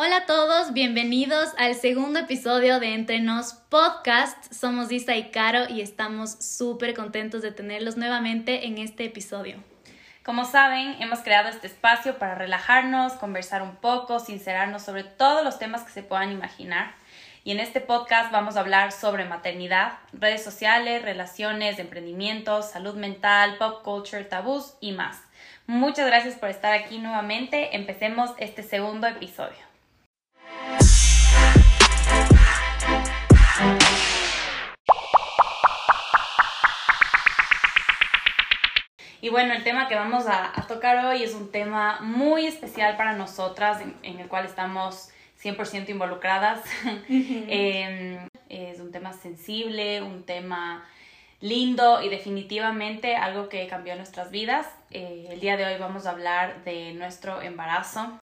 Hola a todos, bienvenidos al segundo episodio de Entre Nos Podcast. Somos Isa y Caro y estamos súper contentos de tenerlos nuevamente en este episodio. Como saben, hemos creado este espacio para relajarnos, conversar un poco, sincerarnos sobre todos los temas que se puedan imaginar. Y en este podcast vamos a hablar sobre maternidad, redes sociales, relaciones, emprendimientos, salud mental, pop culture, tabús y más. Muchas gracias por estar aquí nuevamente. Empecemos este segundo episodio. Y bueno, el tema que vamos a, tocar hoy es un tema muy especial para nosotras, en, el cual estamos 100% involucradas. Em, es un tema sensible, un tema lindo y definitivamente algo que cambió nuestras vidas. Eh, el día de hoy vamos a hablar de nuestro embarazo.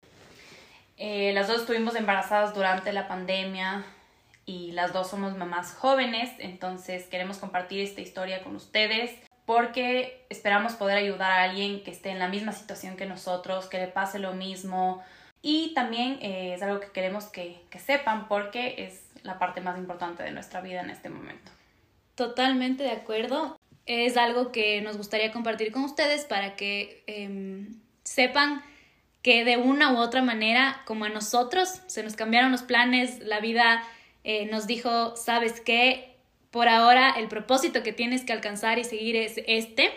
Eh, las dos estuvimos embarazadas durante la pandemia y las dos somos mamás jóvenes, entonces queremos compartir esta historia con ustedes porque esperamos poder ayudar a alguien que esté en la misma situación que nosotros, que le pase lo mismo. Y también eh, es algo que queremos que, sepan porque es la parte más importante de nuestra vida en este momento. Totalmente de acuerdo. Es algo que nos gustaría compartir con ustedes para que em, sepan que de una u otra manera, como a nosotros, se nos cambiaron los planes, la vida eh, nos dijo, ¿sabes qué? Por ahora el propósito que tienes que alcanzar y seguir es este,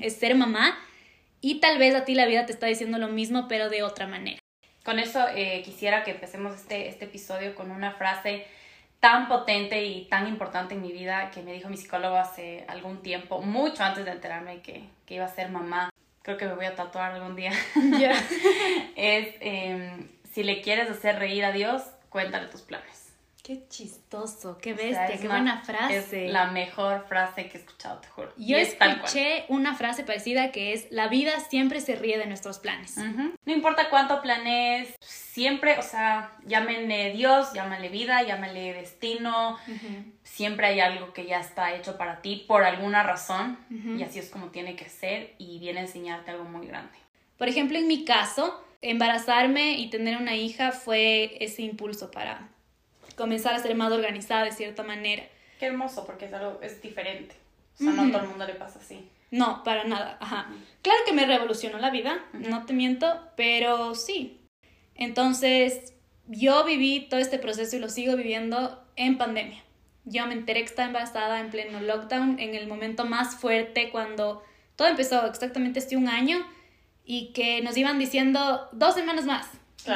es ser mamá. Y tal vez a ti la vida te está diciendo lo mismo, pero de otra manera. Con eso eh, quisiera que empecemos este, este episodio con una frase tan potente y tan importante en mi vida que me dijo mi psicólogo hace algún tiempo, mucho antes de enterarme que, que iba a ser mamá. Creo que me voy a tatuar algún día. es, em, si le quieres hacer reír a Dios, cuéntale tus planes. Qué chistoso, qué bestia, qué buena frase. Es la mejor frase que he escuchado, te juro. Yo escuché una frase parecida que es, la vida siempre se ríe de nuestros planes. No importa cuánto planes, siempre, o sea, llámenle Dios, llámenle vida, llámenle destino, siempre hay algo que ya está hecho para ti por alguna razón y así es como tiene que ser y viene a enseñarte algo muy grande. Por ejemplo, en mi caso, embarazarme y tener una hija fue ese impulso para comenzar a ser más organizada de cierta manera. Qué hermoso, porque es algo, es diferente. O sea, no a todo el mundo le pasa así. No, para nada, ajá. Claro que me revolucionó la vida, no te miento, pero sí. Entonces, yo viví todo este proceso y lo sigo viviendo en pandemia. Yo me enteré que estaba embarazada en pleno lockdown, en el momento más fuerte, cuando todo empezó exactamente hace un año y que nos iban diciendo dos semanas más.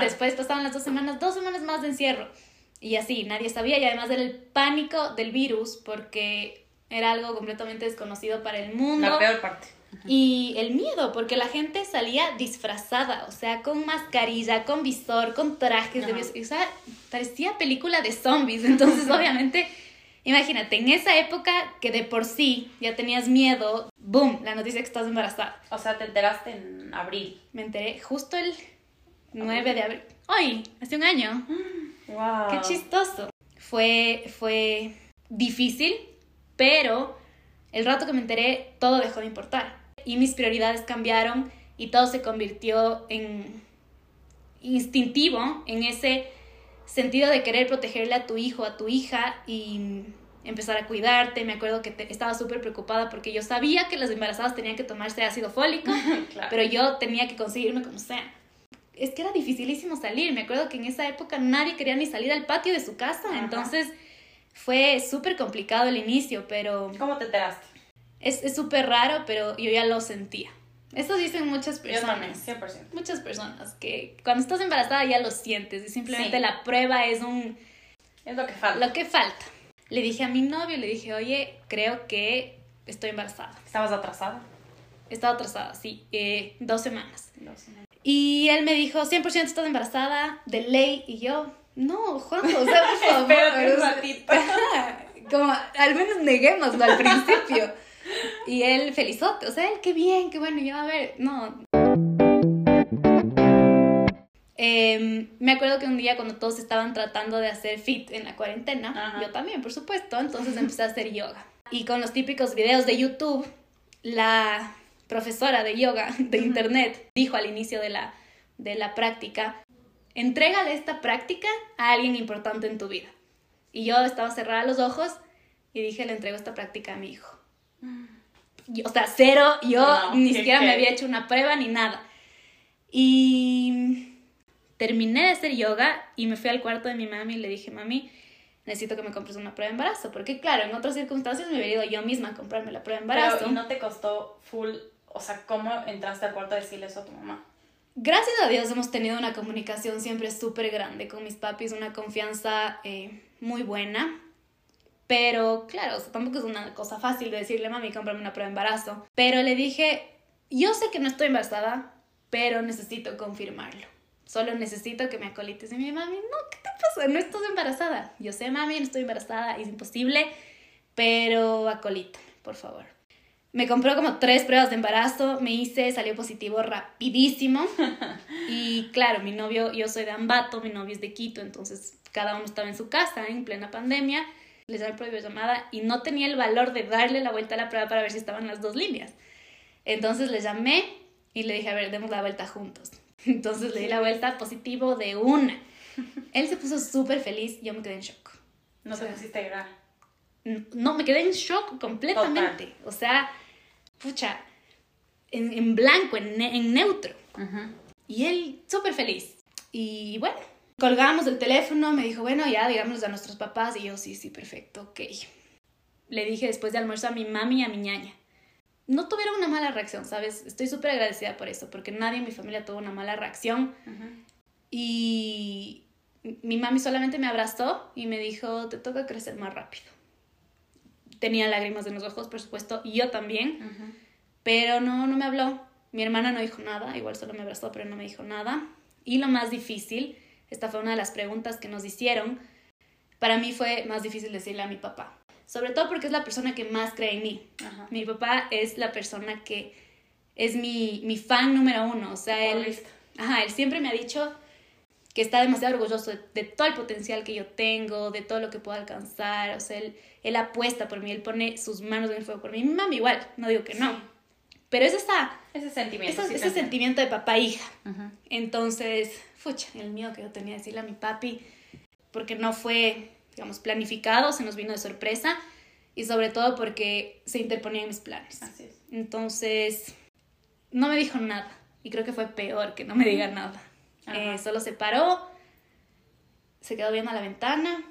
Después pasaban las dos semanas, dos semanas más de encierro. Y así, nadie sabía y además era el pánico del virus porque era algo completamente desconocido para el mundo. La peor parte. Y el miedo, porque la gente salía disfrazada, o sea, con mascarilla, con visor, con trajes de O sea, parecía película de zombies. Entonces, obviamente, imagínate, en esa época que de por sí ya tenías miedo, boom, la noticia que estás embarazada. O sea, te enteraste en abril. Me enteré justo el 9 de abril. Hoy, hace un año. Wow. Qué chistoso. Fue, fue difícil, pero el rato que me enteré, todo dejó de importar. Y mis prioridades cambiaron y todo se convirtió en instintivo, en ese sentido de querer protegerle a tu hijo, a tu hija y empezar a cuidarte. Me acuerdo que estaba súper preocupada porque yo sabía que las embarazadas tenían que tomarse ácido fólico, pero yo tenía que conseguirme como sea es que era dificilísimo salir. Me acuerdo que en esa época nadie quería ni salir al patio de su casa, entonces fue súper complicado el inicio, pero... ¿Cómo te enteraste? Es súper raro, pero yo ya lo sentía. Eso dicen muchas personas. Yo también, 100%. Muchas personas, que cuando estás embarazada ya lo sientes y simplemente la prueba es un... Es lo que falta. Lo que falta. Le dije a mi novio, le dije, oye, creo que estoy embarazada. ¿Estabas atrasada? Estaba atrasada, sí, eh, dos semanas. Dos semanas. Y él me dijo, 100% estás embarazada, de ley. Y yo, no, Juan, o sea, por favor. Espérate un ratito. Como, al menos neguémoslo al principio. Y él, felizote, o sea, él, qué bien, qué bueno. Y yo, a ver, no. Em, me acuerdo que un día cuando todos estaban tratando de hacer fit en la cuarentena, yo también, por supuesto, entonces empecé a hacer yoga. Y con los típicos videos de YouTube, la profesora de yoga de internet dijo al inicio de la, de la práctica, entrégale esta práctica a alguien importante en tu vida. Y yo estaba cerrada los ojos y dije, le entrego esta práctica a mi hijo. o sea, cero, yo ni siquiera me había hecho una prueba ni nada. Y terminé de hacer yoga y me fui al cuarto de mi mami y le dije, mami, necesito que me compres una prueba de embarazo. Porque claro, en otras circunstancias me hubiera ido yo misma a comprarme la prueba de embarazo. Pero, ¿y no te costó full, o sea, cómo entraste al cuarto a decirle eso a tu mamá? Gracias a Dios hemos tenido una comunicación siempre súper grande con mis papis, una confianza eh, muy buena. Pero claro, tampoco es una cosa fácil de decirle, mami, cómprame una prueba de embarazo. Pero le dije, yo sé que no estoy embarazada, pero necesito confirmarlo. Solo necesito que me acolites. Y mi mami, no, ¿qué te pasa? No estás embarazada. Yo sé, mami, no estoy embarazada, es imposible, pero acolítame, por favor. Me compró como tres pruebas de embarazo, me hice, salió positivo rapidísimo. Y claro, mi novio, yo soy de Ambato, mi novio es de Quito, entonces cada uno estaba en su casa en plena pandemia. Les llamé por llamada y no tenía el valor de darle la vuelta a la prueba para ver si estaban las dos líneas. Entonces le llamé y le dije, a ver, demos la vuelta juntos. Entonces le di la vuelta positivo de una. Él se puso súper feliz, yo me quedé en shock. No se necesita llorar. No, me quedé en shock completamente. O sea, pucha, en, en blanco, en, en neutro. Y él súper feliz. Y bueno, colgamos el teléfono, me dijo, bueno, ya digámoslo a nuestros papás. Y yo, sí, sí, perfecto, ok. Le dije después de almuerzo a mi mami y a mi ñaña. No tuvieron una mala reacción, ¿sabes? Estoy súper agradecida por eso, porque nadie en mi familia tuvo una mala reacción. Y mi mami solamente me abrazó y me dijo, te toca crecer más rápido tenía lágrimas en los ojos, por supuesto, y yo también, pero no, no me habló. Mi hermana no dijo nada, igual solo me abrazó, pero no me dijo nada. Y lo más difícil, esta fue una de las preguntas que nos hicieron, para mí fue más difícil decirle a mi papá, sobre todo porque es la persona que más cree en mí. Mi papá es la persona que es mi, mi fan número uno, o sea, él, ajá, él siempre me ha dicho que está demasiado orgulloso de, todo el potencial que yo tengo, de todo lo que puedo alcanzar, o sea, él, él apuesta por mí, él pone sus manos en el fuego por mí. Mi mamá igual, no digo que no, pero es esa, ese sentimiento. ese sentimiento de papá-hija. Entonces, fucha, el miedo que yo tenía de decirle a mi papi, porque no fue, digamos, planificado, se nos vino de sorpresa, y sobre todo porque se interponía en mis planes. Así es. Entonces, no me dijo nada, y creo que fue peor que no me diga nada eh, solo se paró, se quedó viendo a la ventana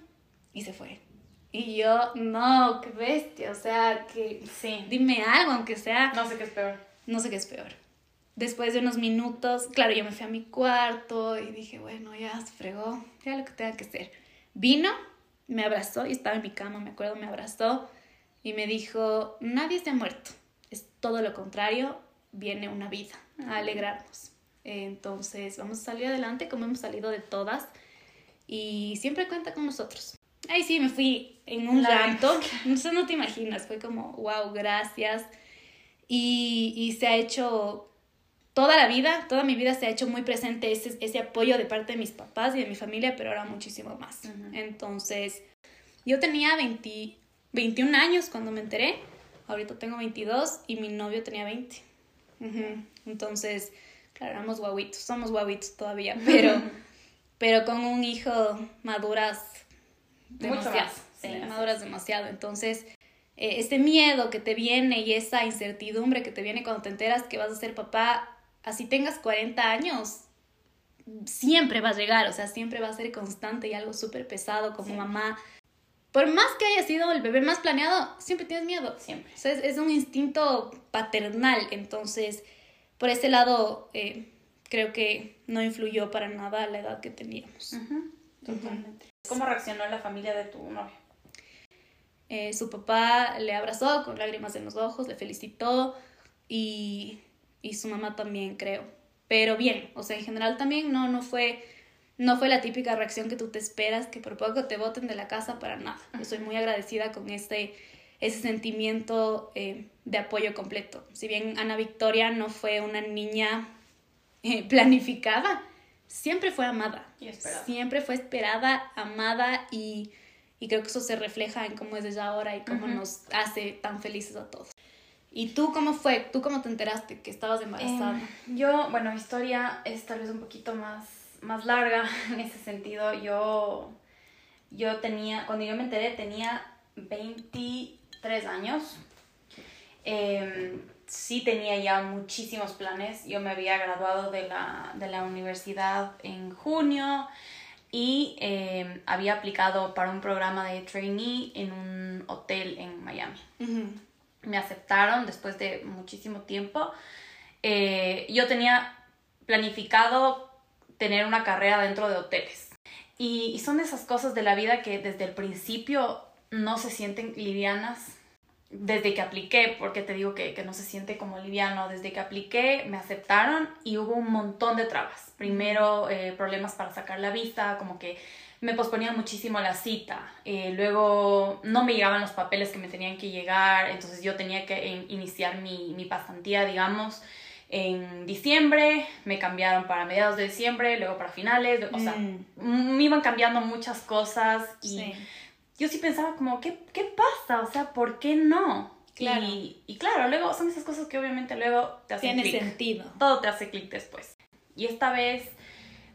y se fue. Y yo, no, qué bestia, o sea, que sí. dime algo, aunque sea... No sé qué es peor. No sé qué es peor. Después de unos minutos, claro, yo me fui a mi cuarto y dije, bueno, ya se fregó, ya lo que tenga que ser. Vino, me abrazó y estaba en mi cama, me acuerdo, me abrazó y me dijo, nadie se ha muerto, es todo lo contrario, viene una vida a alegrarnos. Entonces, vamos a salir adelante como hemos salido de todas y siempre cuenta con nosotros. Ahí sí, me fui en un llanto, no sé, no te imaginas, fue como, wow, gracias. Y, y, se ha hecho toda la vida, toda mi vida se ha hecho muy presente ese, ese apoyo de parte de mis papás y de mi familia, pero ahora muchísimo más. Entonces, yo tenía 20, 21 años cuando me enteré, ahorita tengo 22 y mi novio tenía 20. Entonces, Claro, éramos guaguitos, somos guaguitos todavía, pero, pero con un hijo maduras demasiado. maduras demasiado. Entonces, eh, este miedo que te viene y esa incertidumbre que te viene cuando te enteras que vas a ser papá, así tengas 40 años, siempre va a llegar, o sea, siempre va a ser constante y algo súper pesado como mamá. Por más que haya sido el bebé más planeado, siempre tienes miedo. Siempre. O sea, es, es un instinto paternal, entonces por ese lado eh, creo que no influyó para nada la edad que teníamos. Totalmente. ¿Cómo reaccionó la familia de tu novio? Eh, su papá le abrazó con lágrimas en los ojos, le felicitó y, y, su mamá también, creo. Pero bien, o sea, en general también no, no, fue, no fue la típica reacción que tú te esperas, que por poco te voten de la casa para nada. Yo soy muy agradecida con este ese sentimiento eh, de apoyo completo. Si bien Ana Victoria no fue una niña eh, planificada, siempre fue amada. Siempre fue esperada, amada y, creo que eso se refleja en cómo es ella ahora y cómo nos hace tan felices a todos. ¿Y tú cómo fue? ¿Tú cómo te enteraste que estabas embarazada? Em, yo, bueno, mi historia es tal vez un poquito más más larga en ese sentido. Yo, yo tenía, cuando yo me enteré, tenía 23 años. Em, sí tenía ya muchísimos planes. Yo me había graduado de la, de la universidad en junio y em, había aplicado para un programa de trainee en un hotel en Miami. Me aceptaron después de muchísimo tiempo. Eh, yo tenía planificado tener una carrera dentro de hoteles. Y, y son esas cosas de la vida que desde el principio no se sienten livianas desde que apliqué, porque te digo que, que, no se siente como liviano, desde que apliqué me aceptaron y hubo un montón de trabas. Primero eh, problemas para sacar la vista, como que me posponía muchísimo la cita. Eh, luego no me llegaban los papeles que me tenían que llegar, entonces yo tenía que iniciar mi, mi pasantía, digamos, en diciembre, me cambiaron para mediados de diciembre, luego para finales, o sea, mm. me iban cambiando muchas cosas y yo sí pensaba como, ¿qué, qué pasa? O sea, ¿por qué no? Claro. Y, y, claro, luego son esas cosas que obviamente luego te hacen Tiene sentido. Todo te hace clic después. Y esta vez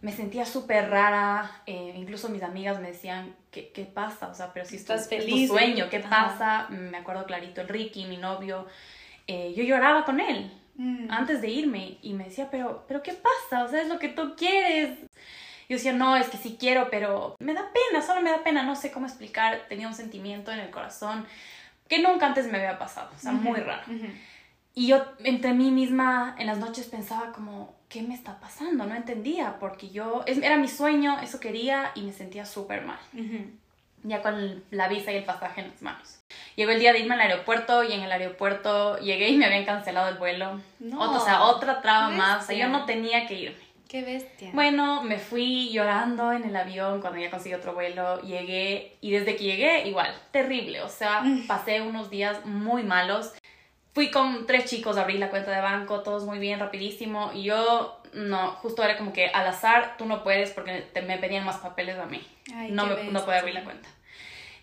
me sentía súper rara, eh, incluso mis amigas me decían, ¿qué, ¿qué, pasa? O sea, pero si estás feliz, tu sueño, ¿qué pasa? Me acuerdo clarito, el Ricky, mi novio, eh, yo lloraba con él mm. antes de irme y me decía, pero, pero ¿qué pasa? O sea, es lo que tú quieres. Yo decía, no, es que sí quiero, pero me da pena, solo me da pena, no sé cómo explicar, tenía un sentimiento en el corazón que nunca antes me había pasado, o sea, muy raro. Y yo entre mí misma en las noches pensaba como, ¿qué me está pasando? No entendía, porque yo, era mi sueño, eso quería y me sentía súper mal. Ya con la visa y el pasaje en las manos. Llegó el día de irme al aeropuerto y en el aeropuerto llegué y me habían cancelado el vuelo. o sea, otra traba más. O sea, yo no tenía que irme. Qué bestia. Bueno, me fui llorando en el avión cuando ya conseguí otro vuelo. Llegué y desde que llegué, igual, terrible. O sea, mm. pasé unos días muy malos. Fui con tres chicos a abrir la cuenta de banco, todos muy bien, rapidísimo. Y yo, no, justo era como que al azar tú no puedes porque te, me pedían más papeles a mí. no, me, no puedo abrir la cuenta.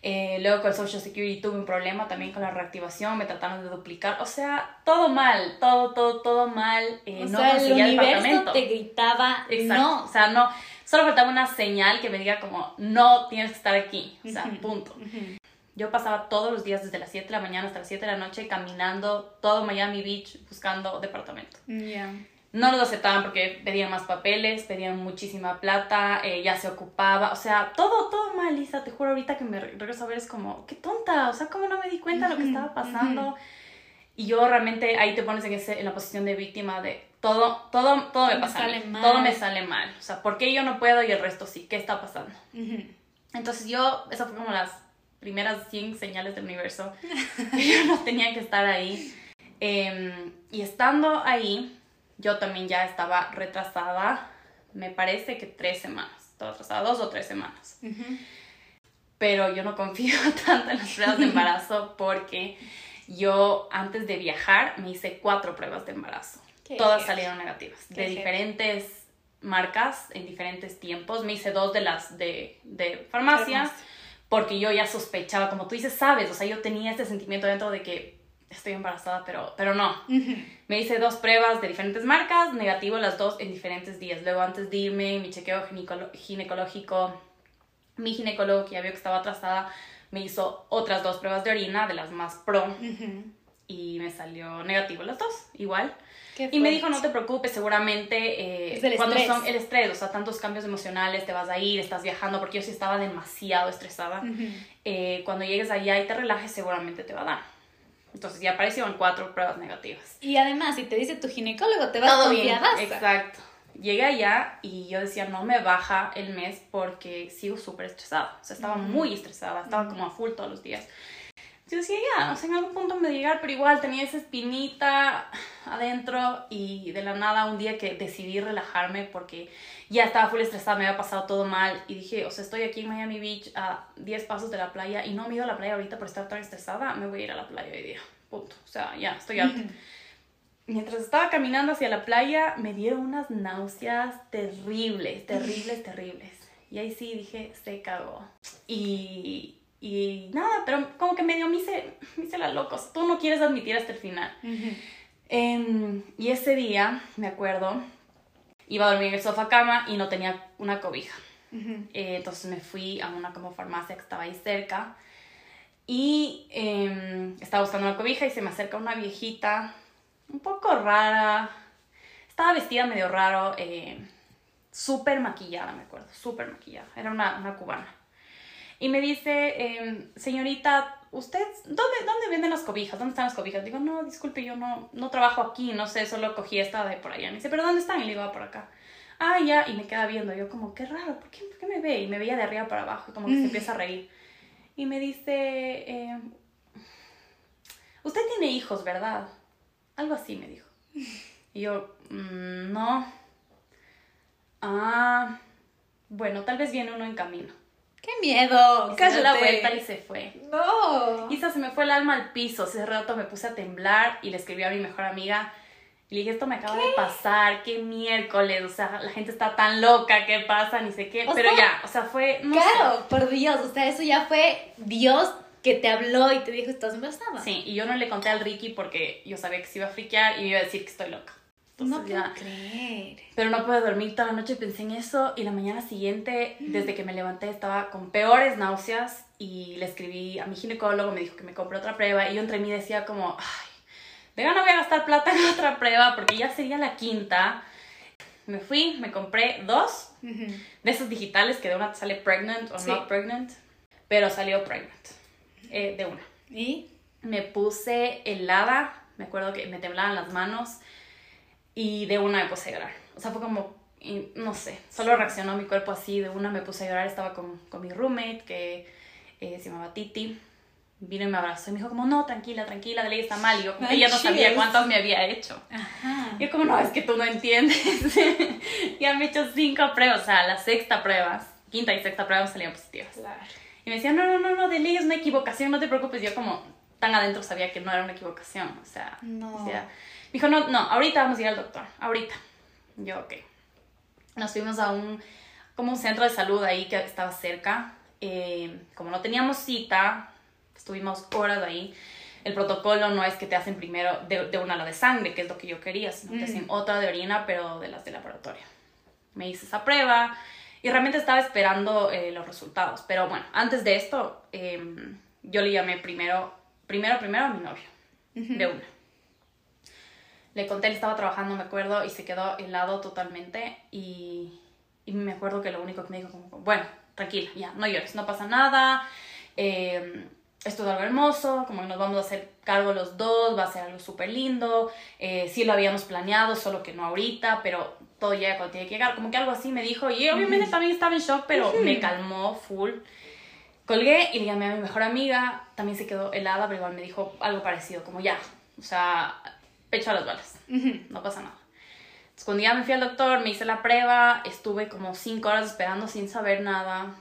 Eh, luego con el Social Security tuve un problema también con la reactivación, me trataron de duplicar, o sea, todo mal, todo, todo, todo mal. Eh, o no sea, conseguía el, universo te gritaba no. O sea, no, solo faltaba una señal que me diga como, no tienes que estar aquí, o sea, punto. Yo pasaba todos los días desde las 7 de la mañana hasta las 7 de la noche caminando todo Miami Beach buscando departamento. Yeah no nos aceptaban porque pedían más papeles, pedían muchísima plata, eh, ya se ocupaba, o sea, todo, todo mal, Lisa, te juro ahorita que me regreso a ver es como, qué tonta, o sea, cómo no me di cuenta de lo que estaba pasando. Y yo realmente ahí te pones en, ese, en la posición de víctima de todo, todo, todo me pasa, todo me sale mal, o sea, ¿por qué yo no puedo y el resto sí? ¿Qué está pasando? Entonces yo, esa fue como las primeras 100 señales del universo, que yo no tenía que estar ahí. Em, y estando ahí, yo también ya estaba retrasada, me parece que tres semanas, estaba retrasada dos o tres semanas. Pero yo no confío tanto en las pruebas de embarazo porque yo antes de viajar me hice cuatro pruebas de embarazo. Todas salieron negativas, de diferentes marcas, en diferentes tiempos. Me hice dos de las de, de farmacia porque yo ya sospechaba, como tú dices, sabes, o sea, yo tenía este sentimiento dentro de que estoy embarazada, pero, pero no. Me hice dos pruebas de diferentes marcas, negativo las dos en diferentes días. Luego antes de irme, mi chequeo ginecológico, mi ginecólogo que ya vio que estaba atrasada, me hizo otras dos pruebas de orina de las más pro y me salió negativo las dos, igual. Y me dijo, no te preocupes, seguramente eh, cuando son el estrés, o sea, tantos cambios emocionales, te vas a ir, estás viajando, porque yo sí estaba demasiado estresada. Eh, cuando llegues allá y te relajes, seguramente te va a dar. Entonces ya aparecieron cuatro pruebas negativas. Y además, si te dice tu ginecólogo, te vas a bien. Exacto. Llegué allá y yo decía, no me baja el mes porque sigo súper estresada. O sea, estaba muy estresada, estaba como a full todos los días. Yo decía, ya, o sea, en algún punto me llegar, pero igual tenía esa espinita adentro y de la nada un día que decidí relajarme porque ya estaba full estresada, me había pasado todo mal y dije, o sea, estoy aquí en Miami Beach a 10 pasos de la playa y no me he ido a la playa ahorita por estar tan estresada, me voy a ir a la playa hoy día, punto. O sea, ya, estoy alta. Mientras estaba caminando hacia la playa, me dieron unas náuseas terribles, terribles, terribles. Y ahí sí dije, se cagó. Y y nada, pero como que medio me hice, me hice la locos. Tú no quieres admitir hasta el final. Em, y ese día, me acuerdo, iba a dormir en el sofá cama y no tenía una cobija. Eh, entonces me fui a una como farmacia que estaba ahí cerca y em, estaba buscando una cobija y se me acerca una viejita un poco rara. Estaba vestida medio raro, eh, súper maquillada, me acuerdo, súper maquillada. Era una, una cubana. Y me dice, em, señorita, ¿usted dónde, dónde venden las cobijas? ¿Dónde están las cobijas? Digo, no, disculpe, yo no, no trabajo aquí, no sé, solo cogí esta de por allá. Me dice, ¿pero dónde están? Y le digo, ah, por acá. Ah, ya, y me queda viendo. Yo como, qué raro, ¿por qué, ¿por qué me ve? Y me veía de arriba para abajo, y como que se mm. empieza a reír. Y me dice, eh, usted tiene hijos, ¿verdad? Algo así me dijo. Y yo, mm, no. Ah, bueno, tal vez viene uno en camino. ¡Qué miedo! Y la vuelta y se fue. ¡No! Isa se me fue el alma al piso. Ese rato me puse a temblar y le escribí a mi mejor amiga. Y le dije, esto me acaba de pasar, qué miércoles, o sea, la gente está tan loca, ¿qué pasa? Ni sé qué. Pero ya, o sea, fue... claro, por Dios, o sea, eso ya fue Dios que te habló y te dijo, estás embarazada. Sí, y yo no le conté al Ricky porque yo sabía que se iba a friquear y me iba a decir que estoy loca no puedo creer. Pero no pude dormir toda la noche pensé en eso. Y la mañana siguiente, desde que me levanté, estaba con peores náuseas. Y le escribí a mi ginecólogo, me dijo que me compre otra prueba. Y yo entre mí decía como, ay, de no voy a gastar plata en otra prueba porque ya sería la quinta. Me fui, me compré dos de esos digitales que de una sale pregnant o not pregnant. Pero salió pregnant, eh, de una. ¿Y? Me puse helada, me acuerdo que me temblaban las manos y de una me puse a llorar. O sea, fue como, no sé, solo reaccionó mi cuerpo así, de una me puse a llorar, estaba con, con mi roommate que eh, se llamaba Titi. Vino y me abrazó y me dijo como, no, tranquila, tranquila, de ley está mal. Y yo, ella no sabía cuántas me había hecho. Ajá. Y yo como, no, es que tú no entiendes. ya me he hecho cinco pruebas, o sea, la sexta prueba, quinta y sexta prueba salían positivas. Claro. Y me decía, no, no, no, no, de ley es una equivocación, no te preocupes. Y yo como, tan adentro sabía que no era una equivocación, o sea, no. Decía, dijo, no, no, ahorita vamos a ir al doctor, ahorita. Yo, ok. Nos fuimos a un, como un centro de salud ahí que estaba cerca. Eh, como no teníamos cita, estuvimos horas ahí. El protocolo no es que te hacen primero de, de una la de sangre, que es lo que yo quería, sino que hacen otra de orina, pero de las de laboratorio. Me hice esa prueba y realmente estaba esperando eh, los resultados. Pero bueno, antes de esto, em, yo le llamé primero, primero, primero a mi novio, de una. Le conté, él estaba trabajando, me acuerdo, y se quedó helado totalmente. Y, y me acuerdo que lo único que me dijo, como, bueno, tranquila, ya, no llores, no pasa nada. Eh, esto es algo hermoso, como que nos vamos a hacer cargo los dos, va a ser algo súper lindo. Eh, sí lo habíamos planeado, solo que no ahorita, pero todo llega cuando tiene que llegar. Como que algo así me dijo, y obviamente también estaba en shock, pero me calmó full. Colgué y le llamé a mi mejor amiga, también se quedó helada, pero igual me dijo algo parecido, como ya, o sea, pecho a las balas, no pasa nada. Entonces, cuando ya me fui al doctor, me hice la prueba, estuve como cinco horas esperando sin saber nada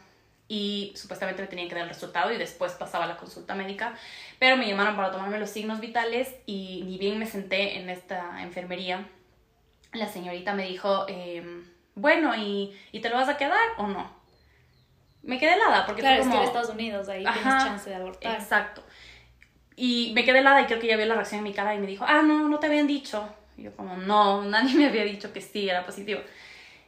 y supuestamente me tenían que dar el resultado y después pasaba la consulta médica, pero me llamaron para tomarme los signos vitales y ni bien me senté en esta enfermería, la señorita me dijo, em, bueno, ¿y, ¿y, te lo vas a quedar o no? Me quedé helada porque claro, es que en Estados Unidos ahí tienes chance de abortar. Exacto. Y me quedé helada y creo que ya vio la reacción en mi cara y me dijo, ah, no, no te habían dicho. Y yo como, no, nadie me había dicho que sí, era positivo.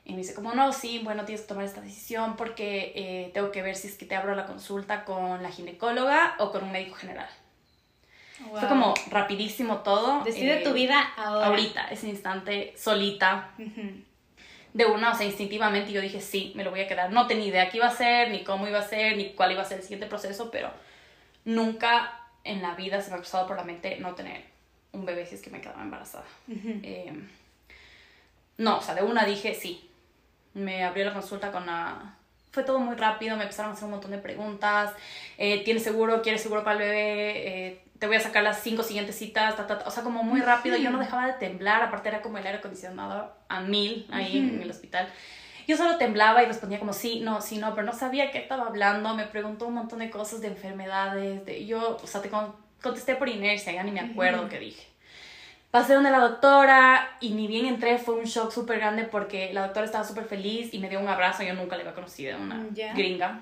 Y me dice como, no, sí, bueno, tienes que tomar esta decisión porque eh, tengo que ver si es que te abro la consulta con la ginecóloga o con un médico general. Fue como rapidísimo todo. Decide tu eh, vida ahora. Ahorita, ese instante, solita. De una, o sea, instintivamente yo dije, sí, me lo voy a quedar. No tenía idea qué iba a ser, ni cómo iba a ser, ni cuál iba a ser el siguiente proceso, pero nunca en la vida se me ha cruzado por la mente no tener un bebé si es que me quedaba embarazada. Em, no, o sea, de una dije sí. Me abrió la consulta con la... Fue todo muy rápido, me empezaron a hacer un montón de preguntas. Eh, ¿Tienes seguro? ¿Quieres seguro para el bebé? Eh, te voy a sacar las cinco siguientes citas. o sea, como muy rápido. Yo no dejaba de temblar. Aparte era como el aire acondicionado a mil ahí en el hospital. Yo solo temblaba y respondía como sí, no, sí, no, pero no sabía qué estaba hablando. Me preguntó un montón de cosas de enfermedades. De, yo, o sea, te contesté por inercia, ya ni me acuerdo qué dije. Pasé donde la doctora y ni bien entré fue un shock súper grande porque la doctora estaba súper feliz y me dio un abrazo. Yo nunca le había conocido, una mm, gringa.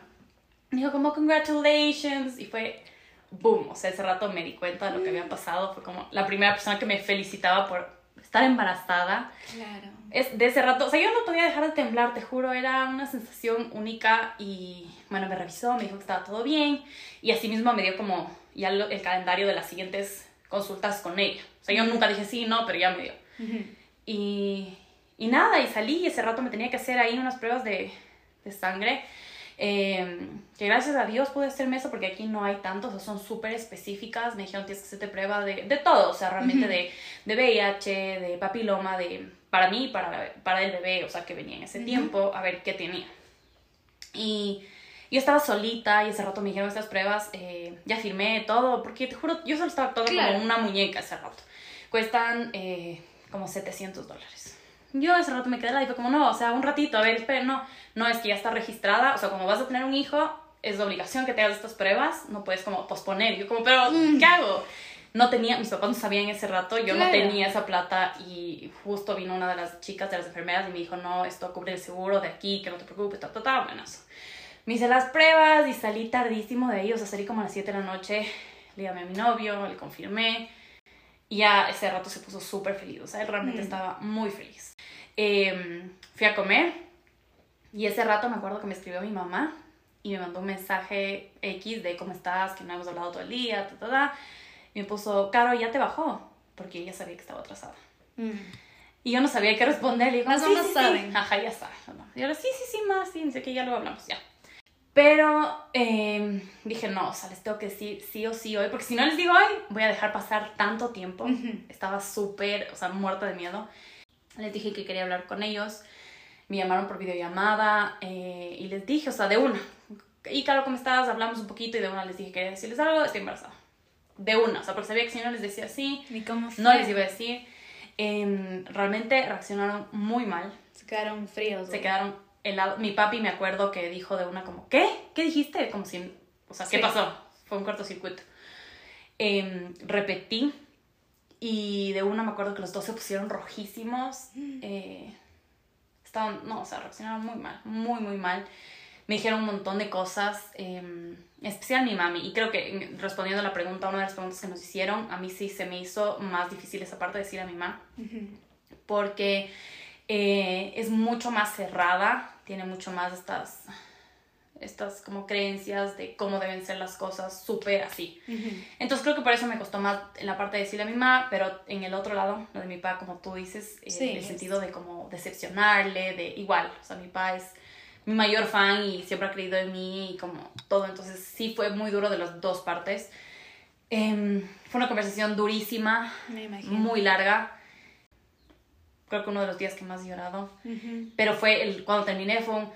Me dijo como congratulations y fue boom. O sea, ese rato me di cuenta de lo que había pasado. Fue como la primera persona que me felicitaba por estar embarazada. Claro. Es de ese rato, o sea, yo no podía dejar de temblar, te juro, era una sensación única y bueno, me revisó, me dijo que estaba todo bien y así mismo me dio como ya el calendario de las siguientes consultas con ella. O sea, yo nunca dije sí, no, pero ya me dio. y, y, nada, y salí y ese rato me tenía que hacer ahí unas pruebas de, de sangre. Eh, que gracias a Dios pude hacerme eso porque aquí no hay tantos, o sea, son súper específicas. Me dijeron tienes que hacerte prueba de, de todo, o sea, realmente de, de VIH, de papiloma, de para mí, para, para el bebé, o sea, que venía en ese tiempo, a ver qué tenía. Y yo estaba solita y ese rato me dijeron estas pruebas, eh, ya firmé todo, porque te juro, yo solo estaba actuando como una muñeca ese rato. Cuestan eh, como 700 dólares. Yo ese rato me quedé la y fue como, no, o sea, un ratito, a ver, espera, no, no, es que ya está registrada, o sea, como vas a tener un hijo, es de obligación que te hagas estas pruebas, no puedes como posponer. Yo como, pero, mm. ¿qué hago? No tenía, mis papás no sabían ese rato, yo no tenía esa plata y justo vino una de las chicas de las enfermeras y me dijo, no, esto cubre el seguro de aquí, que no te preocupes, ta, ta, ta, bueno, eso. Me hice las pruebas y salí tardísimo de ahí, o sea, salí como a las 7 de la noche, le llamé a mi novio, le confirmé y ya ese rato se puso súper feliz, o sea, él realmente mm. estaba muy feliz. Em, fui a comer y ese rato me acuerdo que me escribió mi mamá y me mandó un mensaje X de cómo estás, que no hemos hablado todo el día, ta, ta, ta. Y me puso, Caro, ya te bajó, porque ella sabía que estaba atrasada. Mm. Y yo no sabía qué responder. Le digo, más o menos saben. Ajá, ya saben. Y yo, sí, sí, sí, más, sí, sé que ya lo hablamos, ya. Pero em, dije, no, o sea, les tengo que decir sí o sí hoy, porque si no les digo hoy, voy a dejar pasar tanto tiempo. Estaba súper, o sea, muerta de miedo. Les dije que quería hablar con ellos. Me llamaron por videollamada eh, y les dije, o sea, de una. Y claro, ¿cómo estás? Hablamos un poquito y de una les dije, quería decirles algo, estoy embarazada. De una, o sea, porque sabía que si no les decía así, no les iba a decir. Em, realmente reaccionaron muy mal. Se quedaron fríos. Se quedaron helado. Mi papi me acuerdo que dijo de una como, ¿qué? ¿Qué dijiste? Como si, o sea, ¿qué pasó? Fue un cortocircuito. Eh, repetí y de una me acuerdo que los dos se pusieron rojísimos. Eh, estaban, no, o sea, reaccionaron muy mal, muy, muy mal. Me dijeron un montón de cosas, eh, especial mi mami. Y creo que respondiendo a la pregunta, una de las preguntas que nos hicieron, a mí sí se me hizo más difícil esa parte de decir a mi mamá. Porque eh, es mucho más cerrada, tiene mucho más estas, estas como creencias de cómo deben ser las cosas, súper así. Entonces creo que por eso me costó más en la parte de decirle a mi mamá, pero en el otro lado, lo de mi papá, como tú dices, eh, en el sentido de como decepcionarle, de igual, o sea, mi papá es mi mayor fan y siempre ha creído en mí y como todo, entonces sí fue muy duro de las dos partes. Em, fue una conversación durísima, muy larga creo que uno de los días que más he llorado. Pero fue el, cuando terminé fue un,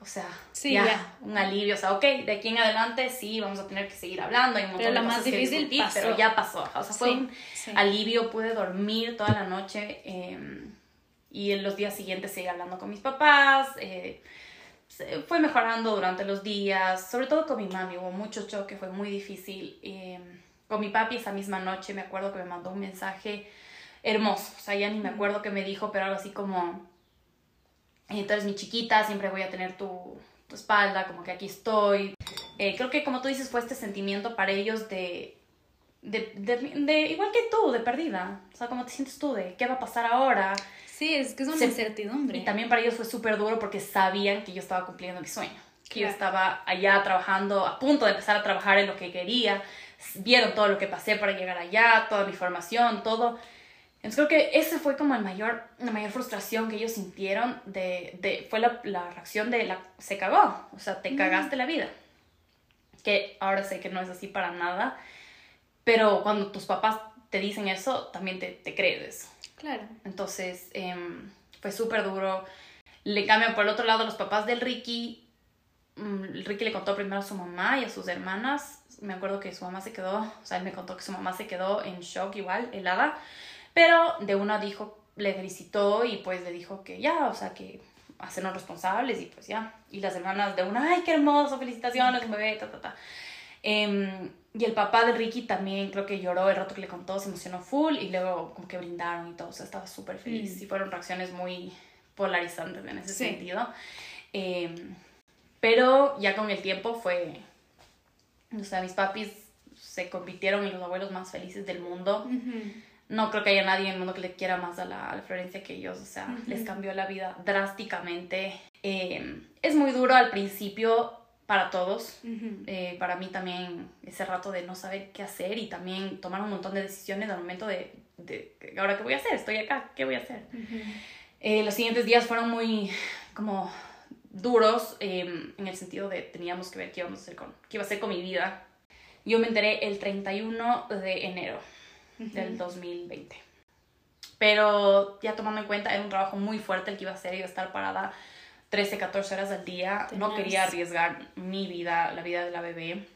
o sea, ya, un alivio, o sea, ok, de aquí en adelante sí, vamos a tener que seguir hablando. Hay un pero la más difícil pasó. Pero ya pasó, o sea, fue un alivio, pude dormir toda la noche em, y en los días siguientes seguí hablando con mis papás. Eh, fue mejorando durante los días, sobre todo con mi mami, hubo mucho choque, fue muy difícil. Em, con mi papi esa misma noche me acuerdo que me mandó un mensaje hermoso. O sea, ya ni me acuerdo qué me dijo, pero algo así como, eh, tú eres mi chiquita, siempre voy a tener tu, tu espalda, como que aquí estoy. Eh, creo que como tú dices, fue este sentimiento para ellos de, de, de, igual que tú, de perdida. O sea, ¿cómo te sientes tú? De qué va a pasar ahora. Sí, es que es una incertidumbre. Y también para ellos fue súper duro porque sabían que yo estaba cumpliendo mi sueño. Que yo estaba allá trabajando, a punto de empezar a trabajar en lo que quería. Vieron todo lo que pasé para llegar allá, toda mi formación, todo. Entonces creo que esa fue como el mayor, la mayor frustración que ellos sintieron de, de fue la, la, reacción de la, se cagó, o sea, te cagaste la vida. Que ahora sé que no es así para nada, pero cuando tus papás te dicen eso, también te, te crees eso. Claro. Entonces eh, fue súper duro. Le cambian por el otro lado los papás del Ricky. Mm, Ricky le contó primero a su mamá y a sus hermanas. Me acuerdo que su mamá se quedó, o sea, él me contó que su mamá se quedó en shock igual, helada pero de una dijo, le felicitó y pues le dijo que ya, o sea, que hacernos responsables y pues ya. Y las hermanas de una, ay, qué hermoso, felicitaciones, un bebé, ta, ta, ta. Em, y el papá de Ricky también creo que lloró el rato que le contó, se emocionó full y luego como que brindaron y todo, o sea, estaba súper feliz. Mm. Y fueron reacciones muy polarizantes en ese sentido. Em, pero ya con el tiempo fue, o sea, mis papis se convirtieron en los abuelos más felices del mundo no creo que haya nadie en el mundo que le quiera más a la, a la Florencia que ellos, o sea, les cambió la vida drásticamente. Eh, es muy duro al principio para todos, eh, para mí también ese rato de no saber qué hacer y también tomar un montón de decisiones al momento de, de ahora qué voy a hacer, estoy acá, qué voy a hacer. Eh, los siguientes días fueron muy como duros en el sentido de teníamos que ver qué, íbamos a hacer con, qué iba a hacer con mi vida. Yo me enteré el 31 de enero del 2020. Pero ya tomando en cuenta, era un trabajo muy fuerte el que iba a hacer, iba a estar parada 13, 14 horas al día. No quería arriesgar mi vida, la vida de la bebé.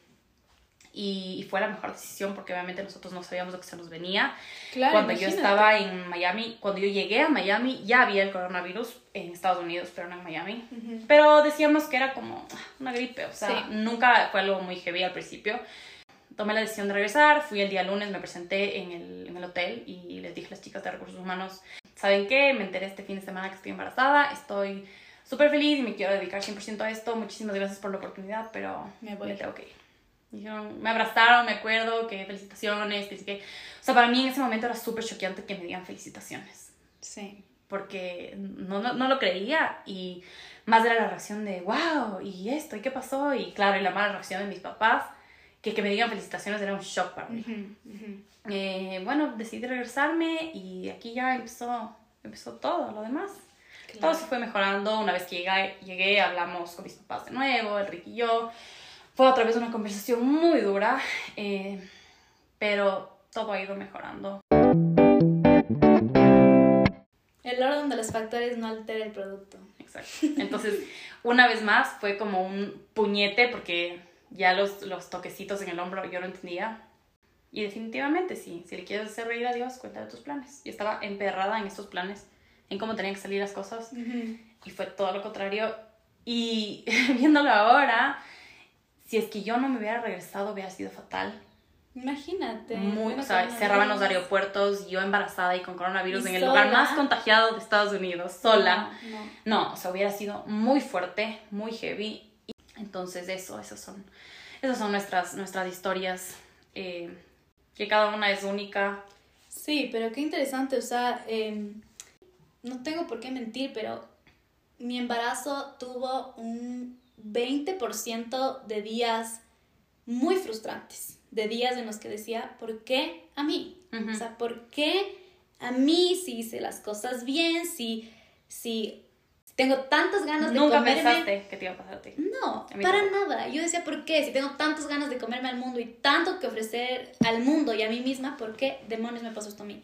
Y, fue la mejor decisión porque obviamente nosotros no sabíamos lo que se nos venía. Claro, cuando yo estaba en Miami, cuando yo llegué a Miami, ya había el coronavirus en Estados Unidos, pero no en Miami. Pero decíamos que era como una gripe, o sea, nunca fue algo muy heavy al principio tomé la decisión de regresar, fui el día lunes, me presenté en el, en el hotel y les dije a las chicas de recursos humanos, ¿saben qué? Me enteré este fin de semana que estoy embarazada, estoy súper feliz y me quiero dedicar 100% a esto, muchísimas gracias por la oportunidad, pero me, voy. me tengo que ir. me abrazaron, me acuerdo que felicitaciones, que, que... O sea, para mí en ese momento era súper choqueante que me digan felicitaciones. Sí. Porque no, no, no, lo creía y más era la reacción de, wow, y esto, y qué pasó, y claro, y la mala reacción de mis papás que, que me digan felicitaciones era un shock para mí. Eh, bueno, decidí regresarme y aquí ya empezó, empezó todo lo demás. Todo se fue mejorando. Una vez que llegué, llegué, hablamos con mis papás de nuevo, el y yo. Fue otra vez una conversación muy dura, eh, pero todo ha ido mejorando. El orden de los factores no altera el producto. Exacto. Entonces, una vez más fue como un puñete porque ya los, los toquecitos en el hombro yo no entendía. Y definitivamente sí, si le quieres hacer reír a Dios, cuenta de tus planes. Y estaba emperrada en estos planes, en cómo tenían que salir las cosas. Y fue todo lo contrario. Y viéndolo ahora, si es que yo no me hubiera regresado, hubiera sido fatal. Imagínate. Muy, o sea, cerraban los aeropuertos, yo embarazada y con coronavirus en el lugar más contagiado de Estados Unidos, sola. No, no. o sea, hubiera sido muy fuerte, muy heavy. Entonces eso, esas son, esas son nuestras, nuestras historias, eh, que cada una es única. Sí, pero qué interesante, o sea, em, no tengo por qué mentir, pero mi embarazo tuvo un 20% de días muy frustrantes, de días en los que decía, ¿por qué a mí? O sea, ¿por qué a mí si hice las cosas bien, si, si tengo tantas ganas de comerme... Nunca pensaste que te iba a pasar a ti. No, para nada. Yo decía, ¿por qué? Si tengo tantas ganas de comerme al mundo y tanto que ofrecer al mundo y a mí misma, ¿por qué demonios me pasó esto a mí?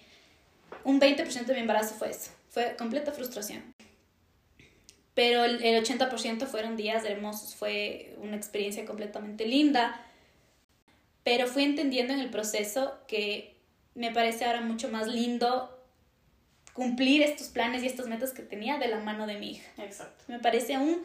Un 20% de mi embarazo fue eso. Fue completa frustración. Pero el, el 80% fueron días hermosos. Fue una experiencia completamente linda. Pero fui entendiendo en el proceso que me parece ahora mucho más lindo cumplir estos planes y estas metas que tenía de la mano de mi hija. Exacto. Me parece un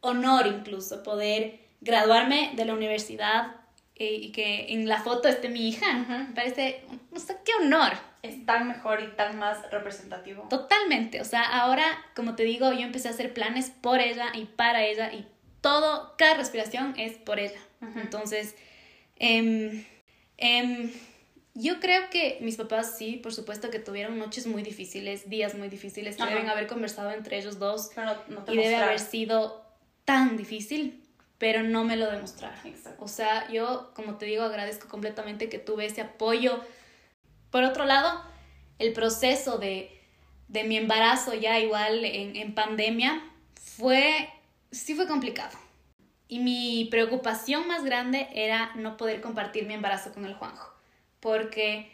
honor incluso poder graduarme de la universidad eh, y que en la foto esté mi hija. Me parece, no sé, qué honor. Es tan mejor y tan más representativo. Totalmente. O sea, ahora, como te digo, yo empecé a hacer planes por ella y para ella y todo, cada respiración es por ella. Entonces, eh, yo creo que mis papás sí, por supuesto que tuvieron noches muy difíciles, días muy difíciles, que deben haber conversado entre ellos dos y debe haber sido tan difícil, pero no me lo demostraron. O sea, yo, como te digo, agradezco completamente que tuve ese apoyo. Por otro lado, el proceso de, de mi embarazo ya igual en, en pandemia fue, sí fue complicado. Y mi preocupación más grande era no poder compartir mi embarazo con el Juanjo porque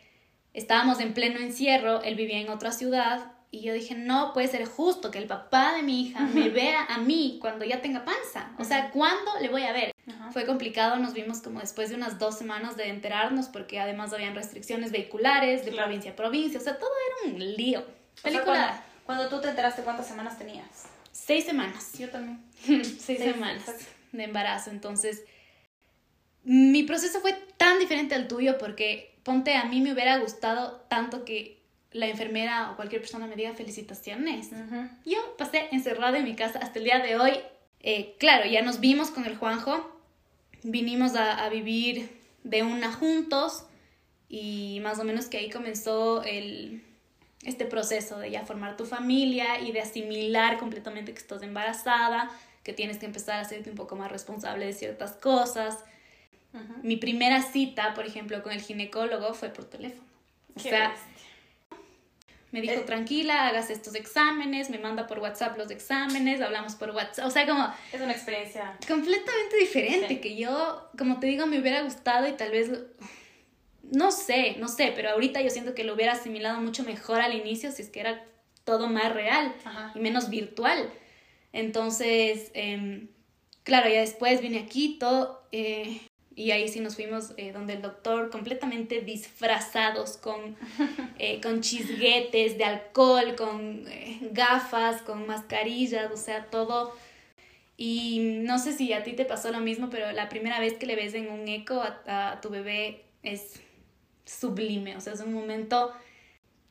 estábamos en pleno encierro, él vivía en otra ciudad y yo dije, no puede ser justo que el papá de mi hija me vea a mí cuando ya tenga panza. O sea, ¿cuándo le voy a ver? Fue complicado, nos vimos como después de unas dos semanas de enterarnos porque además habían restricciones vehiculares de provincia a provincia. O sea, todo era un lío. Película. cuando, tú te enteraste, ¿cuántas semanas tenías? Seis semanas. Yo también. Seis, semanas de embarazo. Entonces, mi proceso fue tan diferente al tuyo porque ponte, a mí me hubiera gustado tanto que la enfermera o cualquier persona me diga felicitaciones. Yo pasé encerrada en mi casa hasta el día de hoy. Eh, claro, ya nos vimos con el Juanjo, vinimos a, vivir de una juntos y más o menos que ahí comenzó el, este proceso de ya formar tu familia y de asimilar completamente que estás embarazada, que tienes que empezar a hacerte un poco más responsable de ciertas cosas. Mi primera cita, por ejemplo, con el ginecólogo fue por teléfono. O sea, me dijo, tranquila, hagas estos exámenes, me manda por WhatsApp los exámenes, hablamos por WhatsApp. O sea, como... Es una experiencia. Completamente diferente, que yo, como te digo, me hubiera gustado y tal vez... No sé, no sé, pero ahorita yo siento que lo hubiera asimilado mucho mejor al inicio si es que era todo más real y menos virtual. Entonces, em, claro, ya después vine aquí, todo, eh, y ahí sí nos fuimos eh, donde el doctor completamente disfrazados con, eh, con chisguetes de alcohol, con eh, gafas, con mascarillas, o sea, todo. Y no sé si a ti te pasó lo mismo, pero la primera vez que le ves en un eco a, tu bebé es sublime, o sea, es un momento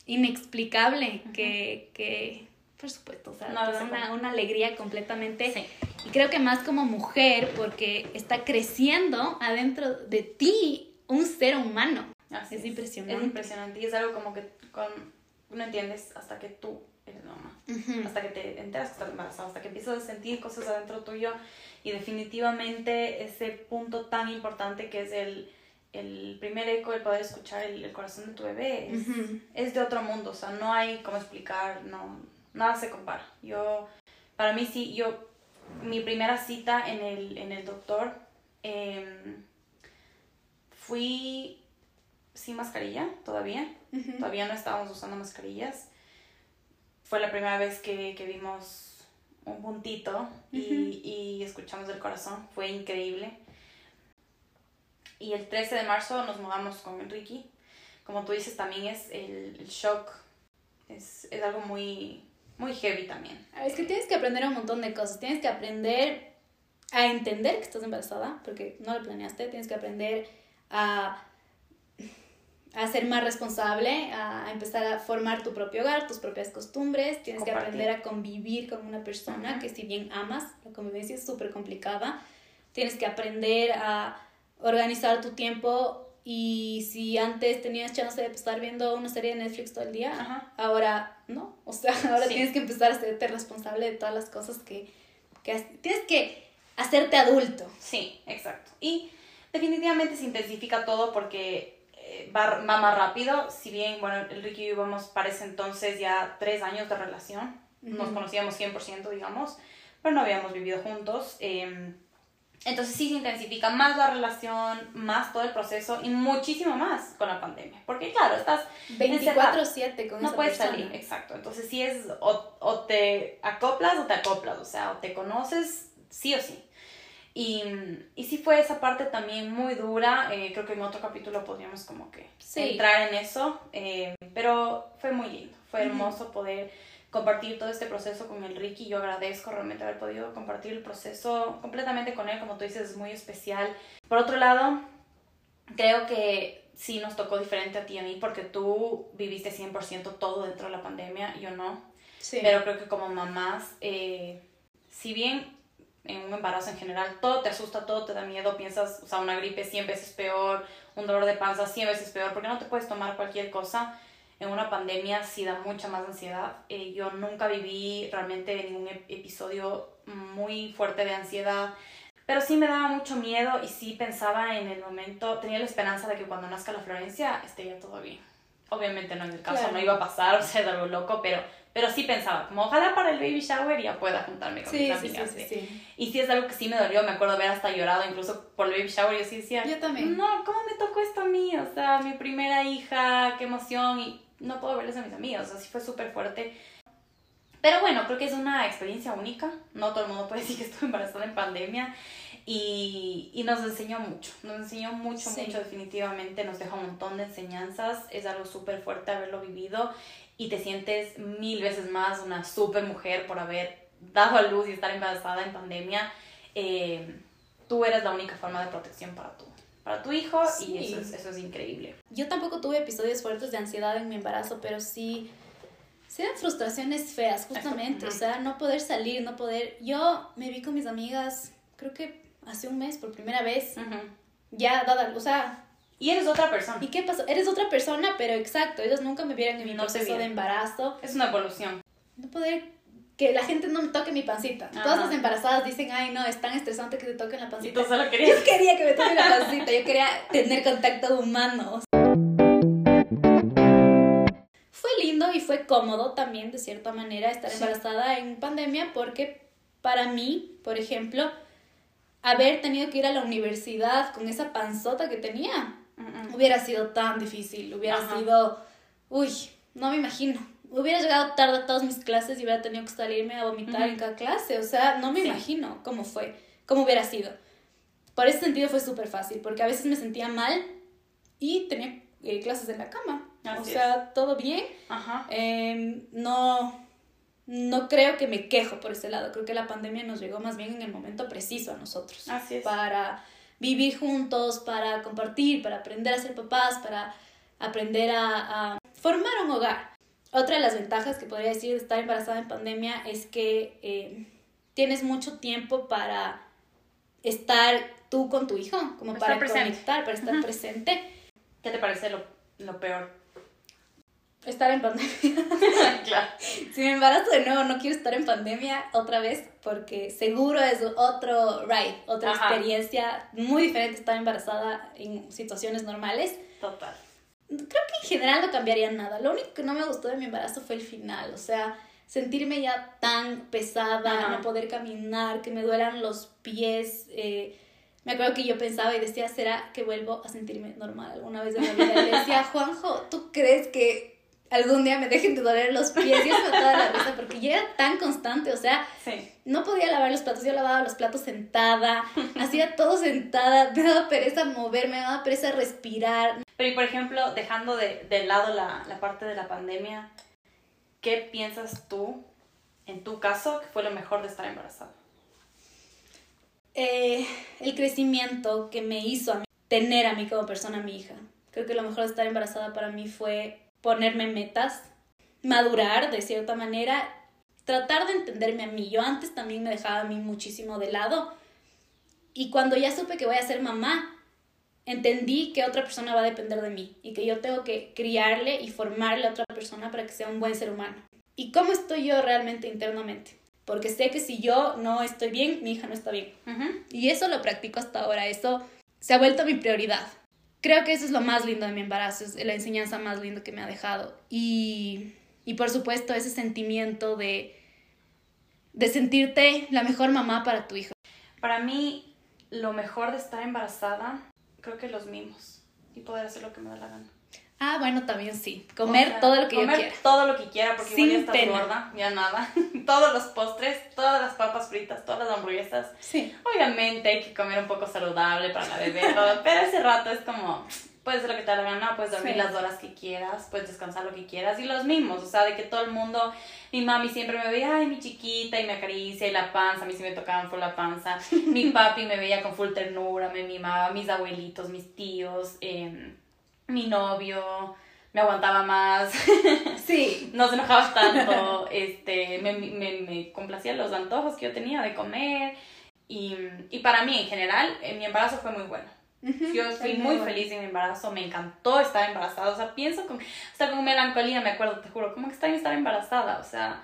inexplicable que, que por supuesto, o sea, una, una, alegría completamente. Sí. Y creo que más como mujer, porque está creciendo adentro de ti un ser humano. es, impresionante. Es impresionante y es algo como que con, no entiendes hasta que tú eres mamá. Hasta que te enteras que estás embarazada, hasta que empiezas a sentir cosas adentro tuyo. Y definitivamente ese punto tan importante que es el, el primer eco, el poder escuchar el, el corazón de tu bebé, es, es de otro mundo. O sea, no hay cómo explicar, no nada se compara. Yo, para mí sí, yo, mi primera cita en el, en el doctor, em, fui sin mascarilla todavía, todavía no estábamos usando mascarillas. Fue la primera vez que, que vimos un puntito y, y, escuchamos el corazón, fue increíble. Y el 13 de marzo nos mudamos con Enrique. Como tú dices, también es el, el shock, es, es algo muy, muy heavy también. Es que tienes que aprender un montón de cosas. Tienes que aprender a entender que estás embarazada, porque no lo planeaste. Tienes que aprender a, a ser más responsable, a, empezar a formar tu propio hogar, tus propias costumbres. Tienes que aprender a convivir con una persona que si bien amas, la convivencia es súper complicada. Tienes que aprender a organizar tu tiempo y si antes tenías chance de estar viendo una serie de Netflix todo el día, ahora no. O sea, ahora tienes que empezar a hacerte responsable de todas las cosas que, que tienes que hacerte adulto. Sí, exacto. Y definitivamente se intensifica todo porque eh, va, va, más rápido. Si bien, bueno, Enrique y yo íbamos para ese entonces ya tres años de relación, nos conocíamos 100%, digamos, pero no habíamos vivido juntos. Eh, entonces sí se intensifica más la relación, más todo el proceso y muchísimo más con la pandemia. Porque claro, estás 24/7 con No puedes salir, exacto. Entonces sí es o, o, te acoplas o te acoplas, o sea, o te conoces sí o sí. Y, y sí fue esa parte también muy dura, eh, creo que en otro capítulo podríamos como que entrar en eso, eh, pero fue muy lindo, fue hermoso poder compartir todo este proceso con el Ricky. Yo agradezco realmente haber podido compartir el proceso completamente con él, como tú dices, es muy especial. Por otro lado, creo que sí nos tocó diferente a ti y a mí porque tú viviste 100% todo dentro de la pandemia, yo no. Sí. Pero creo que como mamás, eh, si bien en un embarazo en general todo te asusta, todo te da miedo, piensas, o sea, una gripe 100 veces peor, un dolor de panza 100 veces peor, porque no te puedes tomar cualquier cosa en una pandemia sí da mucha más ansiedad. Eh, yo nunca viví realmente ningún episodio muy fuerte de ansiedad, pero sí me daba mucho miedo y sí pensaba en el momento, tenía la esperanza de que cuando nazca la Florencia esté ya todo bien. Obviamente no en el caso, no iba a pasar, o sea, algo loco, pero, pero sí pensaba, como ojalá para el baby shower ya pueda juntarme con mis amigas. Sí, sí, y sí es algo que sí me dolió, me acuerdo haber hasta llorado incluso por el baby shower, yo sí decía, yo también. No, ¿cómo me tocó esto a mí? O sea, mi primera hija, qué emoción y no puedo verles a mis amigos, así fue súper fuerte. Pero bueno, creo que es una experiencia única, no todo el mundo puede decir que estuvo embarazada en pandemia y, y nos enseñó mucho, nos enseñó mucho, mucho definitivamente, nos dejó un montón de enseñanzas, es algo súper fuerte haberlo vivido y te sientes mil veces más una súper mujer por haber dado a luz y estar embarazada en pandemia. Eh, tú eres la única forma de protección para tú para tu hijo y eso es, eso es increíble. Yo tampoco tuve episodios fuertes de ansiedad en mi embarazo, pero sí, sí eran frustraciones feas, justamente, o sea, no poder salir, no poder... Yo me vi con mis amigas, creo que hace un mes por primera vez, ya dada, o sea, Y eres otra persona. ¿Y qué pasó? Eres otra persona, pero exacto, ellos nunca me vieron en mi No proceso de embarazo. Es una evolución. No poder que la gente no me toque mi pancita. Ajá. Todas las embarazadas dicen, ay, no, es tan estresante que te toquen la Y pancita. tú solo Yo querías. quería que me toquen la pancita, yo quería tener contacto humano. Fue lindo y fue cómodo también, de cierta manera, estar Sí. embarazada en pandemia porque para mí, por ejemplo, haber tenido que ir a la universidad con esa panzota que tenía, hubiera sido tan difícil, hubiera Ajá. sido, uy, no me imagino. Hubiera llegado tarde a todas mis clases y hubiera tenido que salirme a vomitar en cada clase, o sea, no me Sí. imagino cómo fue, cómo hubiera sido. Por ese sentido fue súper fácil, porque a veces me sentía mal y tenía eh, clases en la cama. o sea, todo bien. Ajá. Em, no, no creo que me quejo por ese lado. Creo que la pandemia nos llegó más bien en el momento preciso a nosotros. Así es. Para vivir juntos, para compartir, para aprender a ser papás, para aprender a, a formar un hogar. Otra de las ventajas que podría decir de estar embarazada en pandemia es que eh, tienes mucho tiempo para estar tú con tu hijo, como para conectar, para estar presente. ¿Qué te parece lo, lo peor? Estar en pandemia. claro. Si me embarazo de nuevo, no quiero estar en pandemia otra vez porque seguro es otro ride, otra Ajá. experiencia muy diferente estar embarazada en situaciones normales. Total. Creo que en general no cambiaría nada. Lo único que no me gustó de mi embarazo fue el final, o sea, sentirme ya tan pesada, Ajá. no poder caminar, que me duelan los pies. eh, me acuerdo que yo pensaba y decía, ¿será que vuelvo a sentirme normal alguna vez en mi vida? Y le decía, Juanjo, ¿tú crees que algún día me dejen de doler los pies? Y eso me daba la risa porque yo era tan constante, o sea, Sí. no podía lavar los platos, yo lavaba los platos sentada, hacía todo sentada, me daba pereza moverme, me daba pereza respirar. Pero y por ejemplo, dejando de, de lado la, la parte de la pandemia, ¿qué piensas tú, en tu caso, que fue lo mejor de estar embarazada? Eh, el crecimiento que me hizo a mí, tener a mí como persona, a mi hija. Creo que lo mejor de estar embarazada para mí fue ponerme metas, madurar de cierta manera, tratar de entenderme a mí. Yo antes también me dejaba a mí muchísimo de lado y cuando ya supe que voy a ser mamá, entendí que otra persona va a depender de mí y que yo tengo que criarle y formarle a otra persona para que sea un buen ser humano. ¿Y cómo estoy yo realmente internamente? Porque sé que si yo no estoy bien, mi hija no está bien. Y eso lo practico hasta ahora, eso se ha vuelto mi prioridad. Creo que eso es lo más lindo de mi embarazo, es la enseñanza más linda que me ha dejado. Y, y por supuesto ese sentimiento de, de sentirte la mejor mamá para tu hijo. Para mí, lo mejor de estar embarazada, creo que los mimos y poder hacer lo que me da la gana. Ah, bueno, también sí, comer O sea, todo lo que yo comer quiera. todo lo que quiera, porque Sin igual ya estás pena. gorda, ya nada. Todos los postres, todas las papas fritas, todas las hamburguesas. Sí. Obviamente hay que comer un poco saludable para la bebé, todo, pero ese rato es como, puedes hacer lo que te da la gana, puedes dormir Sí. las horas que quieras, puedes descansar lo que quieras y los mismos, o sea, de que todo el mundo, mi mami siempre me veía, ay, mi chiquita, y me acaricia, y la panza, a mí sí me tocaban full la panza, mi papi me veía con full ternura, me mimaba, mis abuelitos, mis tíos, em, mi novio, me aguantaba más, Sí. no se enojaba tanto, este, me, me, me complacía los antojos que yo tenía de comer. Y, y para mí, en general, eh, mi embarazo fue muy bueno. Yo fui muy bueno. feliz en mi embarazo, me encantó estar embarazada. O sea, pienso con, hasta con melancolía, me acuerdo, te juro, ¿cómo extraño estar embarazada? O sea,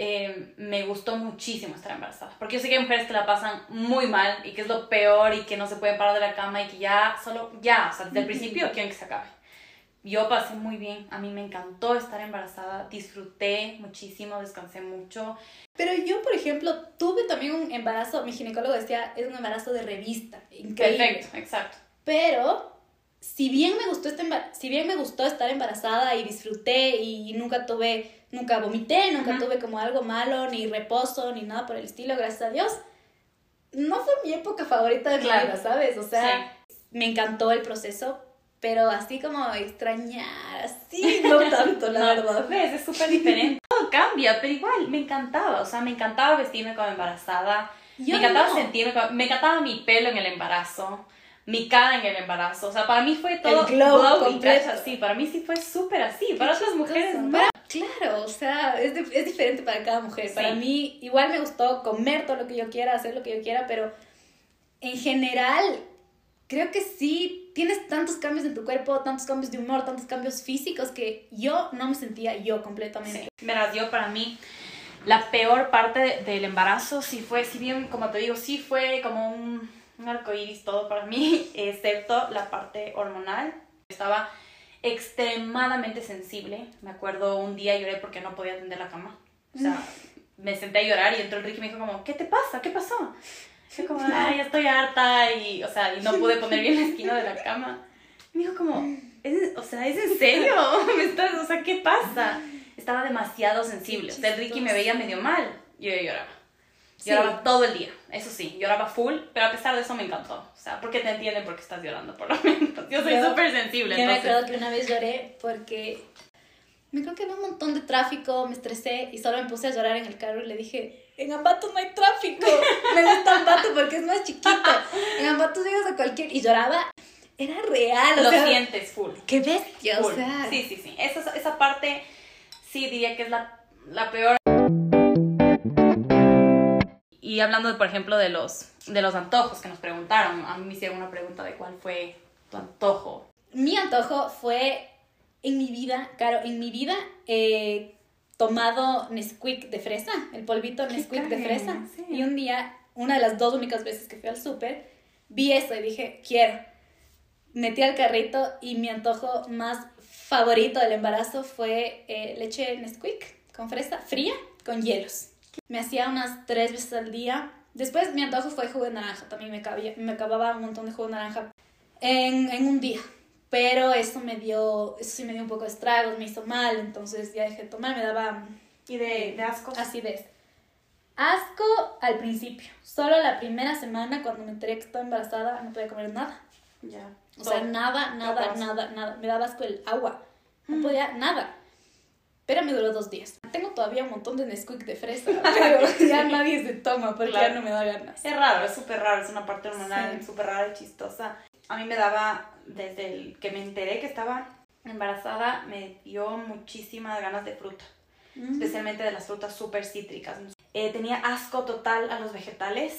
eh, me gustó muchísimo estar embarazada. Porque yo sé que hay mujeres que la pasan muy mal y que es lo peor y que no se pueden parar de la cama y que ya, solo, ya, o sea, desde el principio quieren que se acabe. Yo pasé muy bien, a mí me encantó estar embarazada, disfruté muchísimo, descansé mucho. Pero yo, por ejemplo, tuve también un embarazo, mi ginecólogo decía, es un embarazo de revista, increíble. Perfecto, exacto. Pero si bien me gustó este si bien me gustó estar embarazada y disfruté y nunca tuve nunca vomité, nunca Ujú. tuve como algo malo ni reposo ni nada por el estilo, gracias a Dios. No fue mi época favorita de Claro. mi vida, ¿sabes? O sea, me encantó el proceso, pero así como extrañar, así no tanto, la No, verdad. ¿Ves? Es súper diferente. Todo cambia, pero igual me encantaba. O sea, me encantaba vestirme como embarazada. Yo me encantaba no. sentirme como- Me encantaba mi pelo en el embarazo. Mi cara en el embarazo. O sea, para mí fue todo. glow glowy, completo. ¿cachas? Sí, para mí sí fue súper así. Para otras mujeres no. Para- claro, o sea, es, es diferente para cada mujer. Sí. Para mí, igual me gustó comer todo lo que yo quiera, hacer lo que yo quiera, pero en general, creo que sí, tienes tantos cambios en tu cuerpo, tantos cambios de humor, tantos cambios físicos que yo no me sentía yo completamente. Sí. Yo para mí la peor parte del embarazo sí fue, si bien como te digo, sí fue como un, un arco iris todo para mí, excepto la parte hormonal. Estaba extremadamente sensible. Me acuerdo un día lloré porque no podía atender la cama. O sea, me senté a llorar y entró Ricky y me dijo como, ¿qué te pasa? ¿Qué pasó? Yo como, ay, ya estoy harta y, o sea, y no pude poner bien la esquina de la cama. Y me dijo como, ¿Es, o sea, ¿es en serio? ¿Me estás, o sea, ¿qué pasa? Estaba demasiado sensible. O sea, el Ricky me veía medio mal. Yo lloraba. Lloraba todo el día, eso sí, lloraba full, pero a pesar de eso me encantó. O sea, porque te entienden porque estás llorando, por lo menos. Yo soy súper sensible. Yo me acuerdo que una vez lloré porque me creo que había un montón de tráfico, me estresé y solo me puse a llorar en el carro y le dije, en Ambato no hay tráfico. Me gusta Ambato porque es más chiquito. En Ambato llegas a cualquier... Y lloraba. Era real. Lo sientes full. Qué bestia, o sea. Sí, sí, sí. Esa, esa parte sí diría que es la, la peor. Y hablando, por ejemplo, de los, de los antojos que nos preguntaron, a mí me hicieron una pregunta de cuál fue tu antojo. Mi antojo fue en mi vida, claro, en mi vida he tomado Nesquik de fresa, el polvito Nesquik de fresa. Y un día, una de las dos únicas veces que fui al súper, vi eso y dije, quiero. Metí al carrito y mi antojo más favorito del embarazo fue eh, leche Nesquik con fresa fría con hielos. Me hacía unas tres veces al día. Después mi antojo fue jugo de naranja, también me, cabía, me acababa un montón de jugo de naranja en, en un día. Pero eso me dio, eso sí me dio un poco de estragos, me hizo mal, entonces ya dejé de tomar, me daba... ¿Y de, de asco? Acidez. Asco al principio. Solo la primera semana, cuando me enteré que estaba embarazada, no podía comer nada. Ya. O sea, nada, nada, nada, nada. Me daba asco el agua. No podía nada. Pero me duró dos días. Tengo todavía un montón de Nesquik de fresa, pero ya nadie se toma porque ya no me da ganas. Es raro, es súper raro, es una parte hormonal súper rara y chistosa. A mí me daba, desde el que me enteré que estaba embarazada, me dio muchísimas ganas de fruta, Mm. especialmente de las frutas súper cítricas. Eh, tenía asco total a los vegetales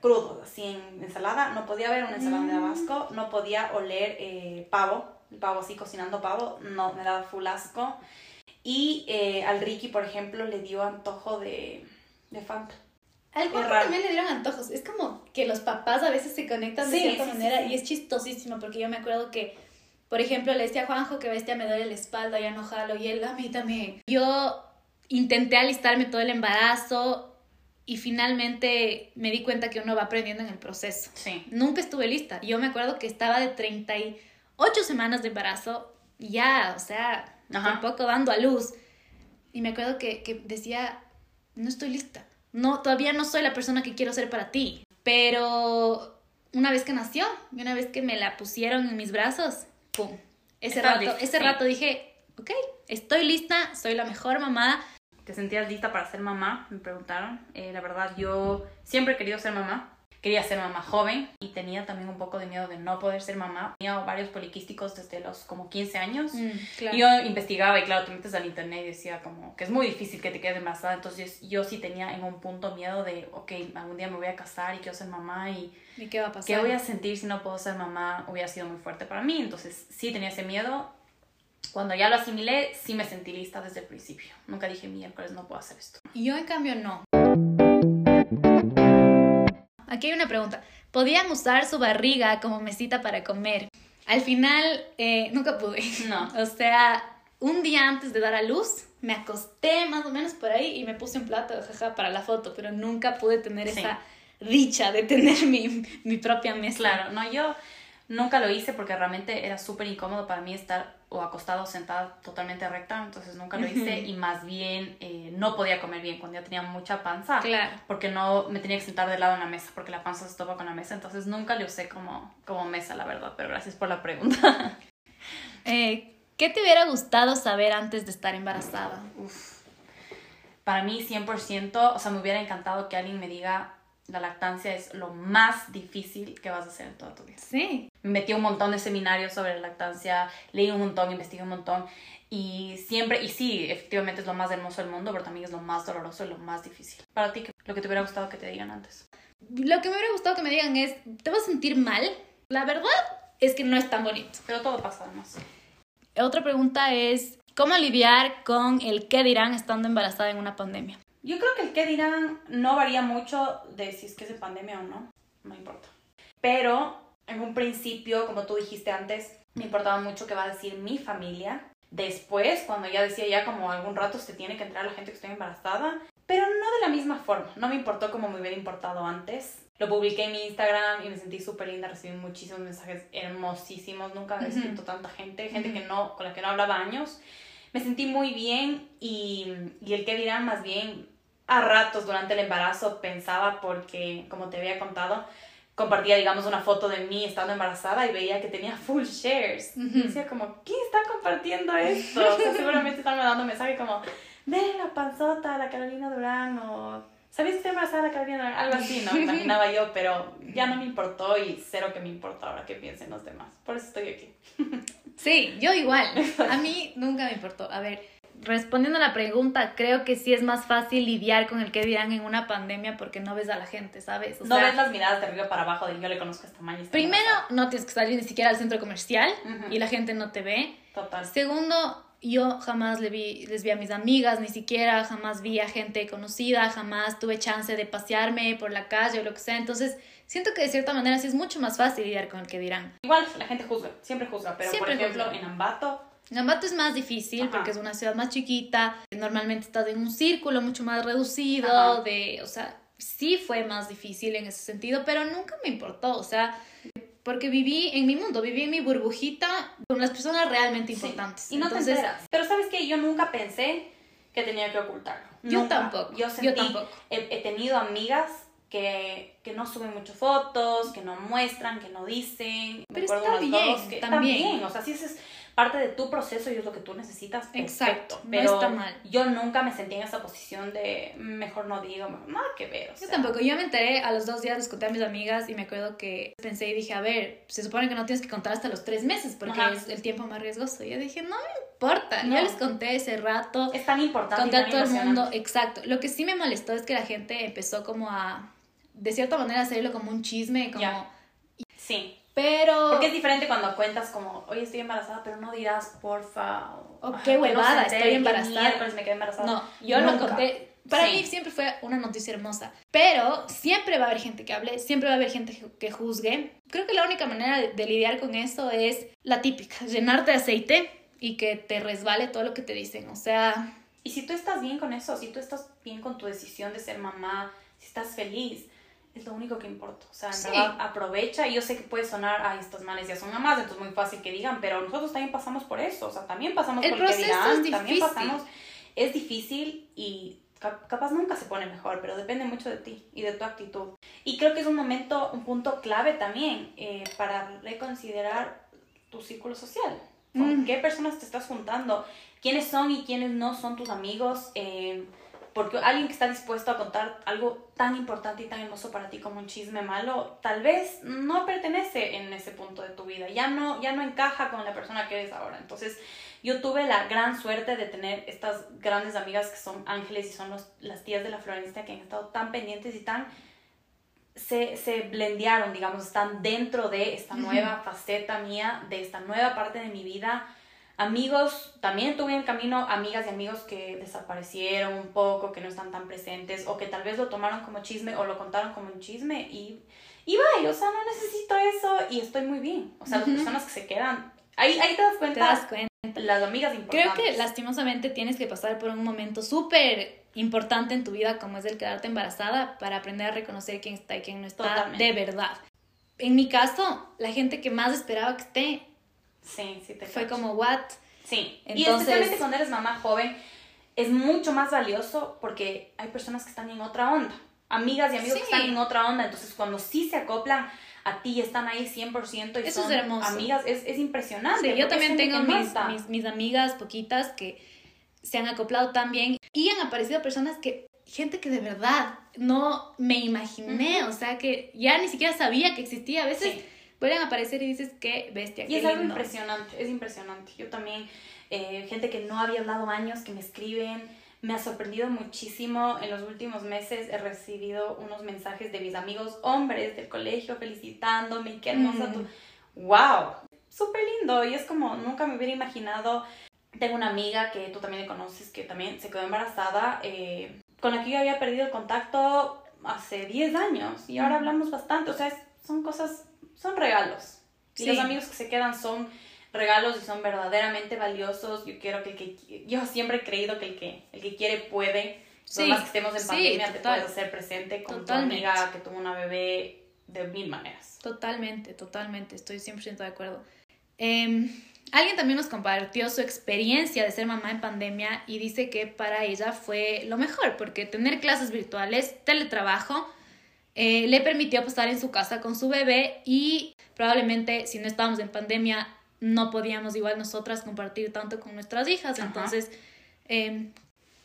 crudos, así en ensalada. No podía ver una ensalada, me daba asco. No podía oler eh, pavo, el pavo así cocinando pavo, no, me daba full asco. Y eh, al Ricky, por ejemplo, le dio antojo de, de Fanta. Al Juanjo también le dieron antojos. Es como que los papás a veces se conectan de Sí, cierta sí, manera sí. y es chistosísimo porque yo me acuerdo que, por ejemplo, le decía a Juanjo que bestia me duele la espalda, ya no jalo y él a mí también. Yo intenté alistarme todo el embarazo y finalmente me di cuenta que uno va aprendiendo en el proceso. Sí. Nunca estuve lista. Yo me acuerdo que estaba de 38 semanas de embarazo, ya, o sea, Ajá. tampoco dando a luz. Y me acuerdo que, que decía, no estoy lista. No, todavía no soy la persona que quiero ser para ti. Pero una vez que nació, y una vez que me la pusieron en mis brazos, ¡pum! Ese rato, lista, ese sí. rato dije, ok, estoy lista, soy la mejor mamá. ¿Te sentías lista para ser mamá? Me preguntaron. Eh, la verdad, yo siempre he querido ser mamá. Quería ser mamá joven y tenía también un poco de miedo de no poder ser mamá. Tenía varios poliquísticos desde los como 15 años. claro. Y Yo investigaba y claro, te metes al internet y decía como que es muy difícil que te quedes embarazada. Entonces yo sí tenía en un punto miedo de, ok, algún día me voy a casar y quiero ser mamá y ¿Y qué va a pasar? qué voy a sentir si no puedo ser mamá hubiera sido muy fuerte para mí. Entonces sí tenía ese miedo. Cuando ya lo asimilé, sí me sentí lista desde el principio. Nunca dije, miércoles no puedo hacer esto. Y yo en cambio no. Aquí hay una pregunta. ¿Podían usar su barriga como mesita para comer? Al final, eh, nunca pude. No. O sea, un día antes de dar a luz, me acosté más o menos por ahí y me puse un plato, jaja, para la foto, pero nunca pude tener Sí. esa dicha de tener mi, mi propia mesa. Claro, no, yo nunca lo hice porque realmente era súper incómodo para mí estar o acostado o sentada totalmente recta, entonces nunca lo hice y más bien eh, no podía comer bien cuando ya tenía mucha panza. Claro. Porque no me tenía que sentar de lado en la mesa porque la panza se topa con la mesa, entonces nunca le usé como, como mesa, la verdad, pero gracias por la pregunta. Eh, ¿Qué te hubiera gustado saber antes de estar embarazada? Uf. Para mí 100%, o sea, me hubiera encantado que alguien me diga la lactancia es lo más difícil que vas a hacer en toda tu vida. Sí. Me metí un montón de seminarios sobre lactancia, leí un montón, investigué un montón y siempre, y sí, efectivamente es lo más hermoso del mundo, pero también es lo más doloroso y lo más difícil. Para ti, ¿qué- lo que te hubiera gustado que te digan antes. Lo que me hubiera gustado que me digan es, ¿te vas a sentir mal? La verdad es que no es tan bonito. Pero todo pasa además. Otra pregunta es, ¿cómo lidiar con el qué dirán estando embarazada en una pandemia? Yo creo que el qué dirán no varía mucho de si es que es de pandemia o no, no importa. Pero en un principio, como tú dijiste antes, me importaba mucho qué va a decir mi familia. Después, cuando ya decía ya como algún rato se tiene que entrar la gente que estoy embarazada, pero no de la misma forma. No me importó como me hubiera importado antes. Lo publiqué en mi Instagram y me sentí súper linda, recibí muchísimos mensajes hermosísimos, nunca había escrito tanta gente, gente que no, con la que no hablaba años. Me sentí muy bien y, y el que dirán más bien a ratos durante el embarazo pensaba porque, como te había contado, compartía, digamos, una foto de mí estando embarazada y veía que tenía full shares. Y decía como, ¿quién está compartiendo esto? O sea, seguramente están mandando mensajes como, ve la panzota, la Carolina Durán, o ¿sabías que estoy embarazada la Carolina Durán? Algo así, ¿no? Imaginaba yo, pero ya no me importó y cero que me importa ahora que piensen los demás. Por eso estoy aquí. Sí, yo igual. A mí nunca me importó. A ver, respondiendo a la pregunta, creo que sí es más fácil lidiar con el que dirán en una pandemia porque no ves a la gente, ¿sabes? O no ves las miradas de arriba para abajo de yo le conozco a esta maña. Primero, no tienes que salir ni siquiera al centro comercial y la gente no te ve. Total. Segundo, yo jamás le vi, les vi a mis amigas, ni siquiera jamás vi a gente conocida, jamás tuve chance de pasearme por la calle o lo que sea. Entonces, siento que de cierta manera sí es mucho más fácil lidiar con el que dirán. Igual la gente juzga, siempre juzga, pero por ejemplo en Ambato... Ambato es más difícil porque es una ciudad más chiquita, normalmente estás en un círculo mucho más reducido, de, o sea, sí fue más difícil en ese sentido, pero nunca me importó, o sea, porque viví en mi mundo, viví en mi burbujita con las personas realmente importantes. Y no te enteras. Pero sabes que yo nunca pensé que tenía que ocultarlo. Yo tampoco. Yo, sentí, yo tampoco. He, tenido amigas que, que, no suben muchas fotos, que no muestran, que no dicen. Pero está bien, que también. O sea, si es parte de tu proceso y es lo que tú necesitas. Exacto, pero no está mal. Yo nunca me sentí en esa posición de mejor no digo, nada que ver. yo tampoco, yo me enteré a los dos días, les conté a mis amigas y me acuerdo que pensé y dije, a ver, se supone que no tienes que contar hasta los tres meses porque es el tiempo más riesgoso. Y yo dije, no me importa, yo les conté ese rato. Es tan importante. Conté a todo el mundo, exacto. Lo que sí me molestó es que la gente empezó como a, de cierta manera, hacerlo como un chisme, como... Sí. Pero... Porque es diferente cuando cuentas como, oye, estoy embarazada, pero no dirás, porfa. O, qué huevada, estoy embarazada. me quedé embarazada. No, yo no conté. Para mí siempre fue una noticia hermosa. Pero siempre va a haber gente que hable, siempre va a haber gente que juzgue. Creo que la única manera de, lidiar con eso es la típica, llenarte de aceite y que te resbale todo lo que te dicen. O sea... Y si tú estás bien con eso, si tú estás bien con tu decisión de ser mamá, si estás feliz, es lo único que importa. O sea, verdad, aprovecha. Y yo sé que puede sonar, ay, estos males ya son mamás, entonces es muy fácil que digan, pero nosotros también pasamos por eso. O sea, también pasamos el por proceso que es difícil. también pasamos. Es difícil y capaz nunca se pone mejor, pero depende mucho de ti y de tu actitud. Y creo que es un momento, un punto clave también eh, para reconsiderar tu círculo social. ¿Con mm. qué personas te estás juntando? ¿Quiénes son y quiénes no son tus amigos? Eh, porque alguien que está dispuesto a contar algo tan importante y tan hermoso para ti como un chisme malo, tal vez no pertenece en ese punto de tu vida, ya no, ya no encaja con la persona que eres ahora. Entonces, yo tuve la gran suerte de tener estas grandes amigas que son ángeles y son los, las tías de la Florencia que han estado tan pendientes y tan... Se, se blendearon, digamos, están dentro de esta nueva faceta mía, de esta nueva parte de mi vida Amigos, también tuve en camino amigas y amigos que desaparecieron un poco, que no están tan presentes, o que tal vez lo tomaron como chisme o lo contaron como un chisme y, y vaya, o sea, no necesito eso y estoy muy bien. O sea, las personas que se quedan, ahí, ahí te das cuenta. Te das cuenta. Las amigas importantes. Creo que lastimosamente tienes que pasar por un momento súper importante en tu vida como es el quedarte embarazada para aprender a reconocer quién está y quién no está de verdad. En mi caso, la gente que más esperaba que esté Sí, sí te Fue como, ¿what? Sí. Y especialmente cuando eres mamá joven, es mucho más valioso porque hay personas que están en otra onda. Amigas y amigos que están en otra onda. Entonces, cuando sí se acoplan a ti y están ahí 100% y Eso son es hermoso. amigas, es, es impresionante. Sí, yo también tengo mis, mis, mis amigas poquitas que se han acoplado tan bien y han aparecido personas que gente que de verdad no me imaginé, o sea, que ya ni siquiera sabía que existía. A veces vuelven a aparecer y dices, qué bestia. Y es algo impresionante, es impresionante. Yo también, eh, gente que no había hablado años, que me escriben, me ha sorprendido muchísimo. En los últimos meses he recibido unos mensajes de mis amigos hombres del colegio felicitándome. Qué hermosa tu. ¡Wow! Súper lindo. Y es como nunca me hubiera imaginado. Tengo una amiga que tú también conoces que también se quedó embarazada, eh, con la que yo había perdido el contacto hace 10 años y ahora hablamos bastante. O sea, son cosas, son regalos. Y los amigos que se quedan son regalos y son verdaderamente valiosos. Yo quiero que el que yo siempre he creído que el que el que quiere puede. Sí, más que estemos en pandemia te puedes hacer presente con tu amiga que tuvo una bebé de mil maneras. Totalmente, totalmente, estoy 100% de acuerdo. Em, alguien también nos compartió su experiencia de ser mamá en pandemia y dice que para ella fue lo mejor porque tener clases virtuales, teletrabajo, eh, le permitió estar en su casa con su bebé y probablemente si no estábamos en pandemia no podíamos igual nosotras compartir tanto con nuestras hijas. Entonces, em,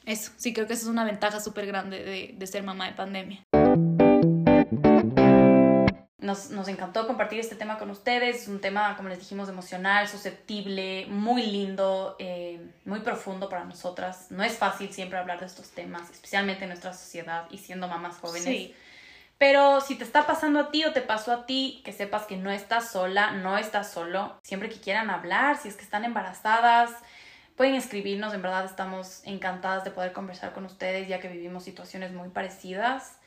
eso, sí creo que esa es una ventaja súper grande de, de, ser mamá de pandemia. Nos, nos, encantó compartir este tema con ustedes. Es un tema, como les dijimos, emocional, susceptible, muy lindo, eh, muy profundo para nosotras. No es fácil siempre hablar de estos temas, especialmente en nuestra sociedad y siendo mamás jóvenes. Sí. Pero si te está pasando a ti o te pasó a ti, que sepas que no estás sola, no estás solo. Siempre que quieran hablar, si es que están embarazadas, pueden escribirnos. En verdad estamos encantadas de poder conversar con ustedes ya que vivimos situaciones muy parecidas.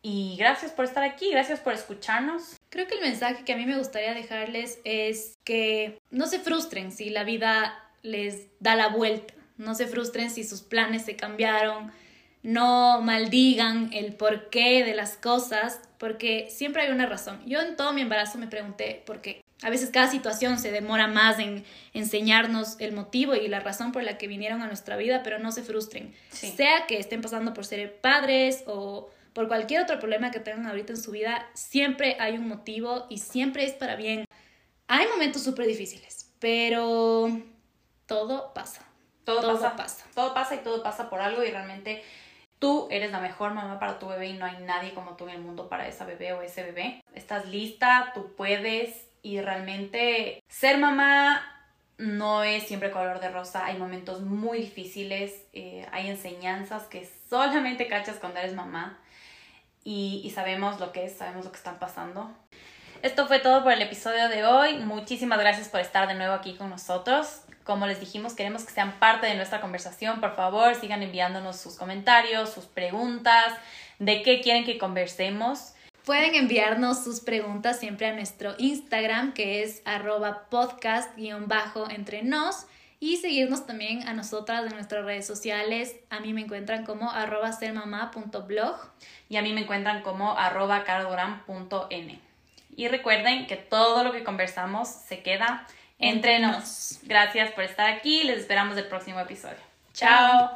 Y gracias por estar aquí, gracias por escucharnos. Creo que el mensaje que a mí me gustaría dejarles es que no se frustren si la vida les da la vuelta. No se frustren si sus planes se cambiaron no maldigan el porqué de las cosas, porque siempre hay una razón. Yo en todo mi embarazo me pregunté por qué. A veces cada situación se demora más en enseñarnos el motivo y la razón por la que vinieron a nuestra vida, pero no se frustren. Sea que estén pasando por ser padres o por cualquier otro problema que tengan ahorita en su vida, siempre hay un motivo y siempre es para bien. Hay momentos súper difíciles, pero todo pasa. Todo, pasa. Todo pasa y todo pasa por algo y realmente Tú eres la mejor mamá para tu bebé y no hay nadie como tú en el mundo para esa bebé o ese bebé. Estás lista, tú puedes y realmente ser mamá no es siempre color de rosa. Hay momentos muy difíciles, eh, hay enseñanzas que solamente cachas cuando eres mamá y, y sabemos lo que es, sabemos lo que están pasando. Esto fue todo por el episodio de hoy. Muchísimas gracias por estar de nuevo aquí con nosotros. Como les dijimos, queremos que sean parte de nuestra conversación. Por favor, sigan enviándonos sus comentarios, sus preguntas, de qué quieren que conversemos. Pueden enviarnos sus preguntas siempre a nuestro Instagram, que es arroba podcast-entre nos. Y seguirnos también a nosotras en nuestras redes sociales. A mí me encuentran como arroba sermamá.blog. Y a mí me encuentran como arroba Y recuerden que todo lo que conversamos se queda entre nos. Gracias por estar aquí. Les esperamos el próximo episodio. Chao.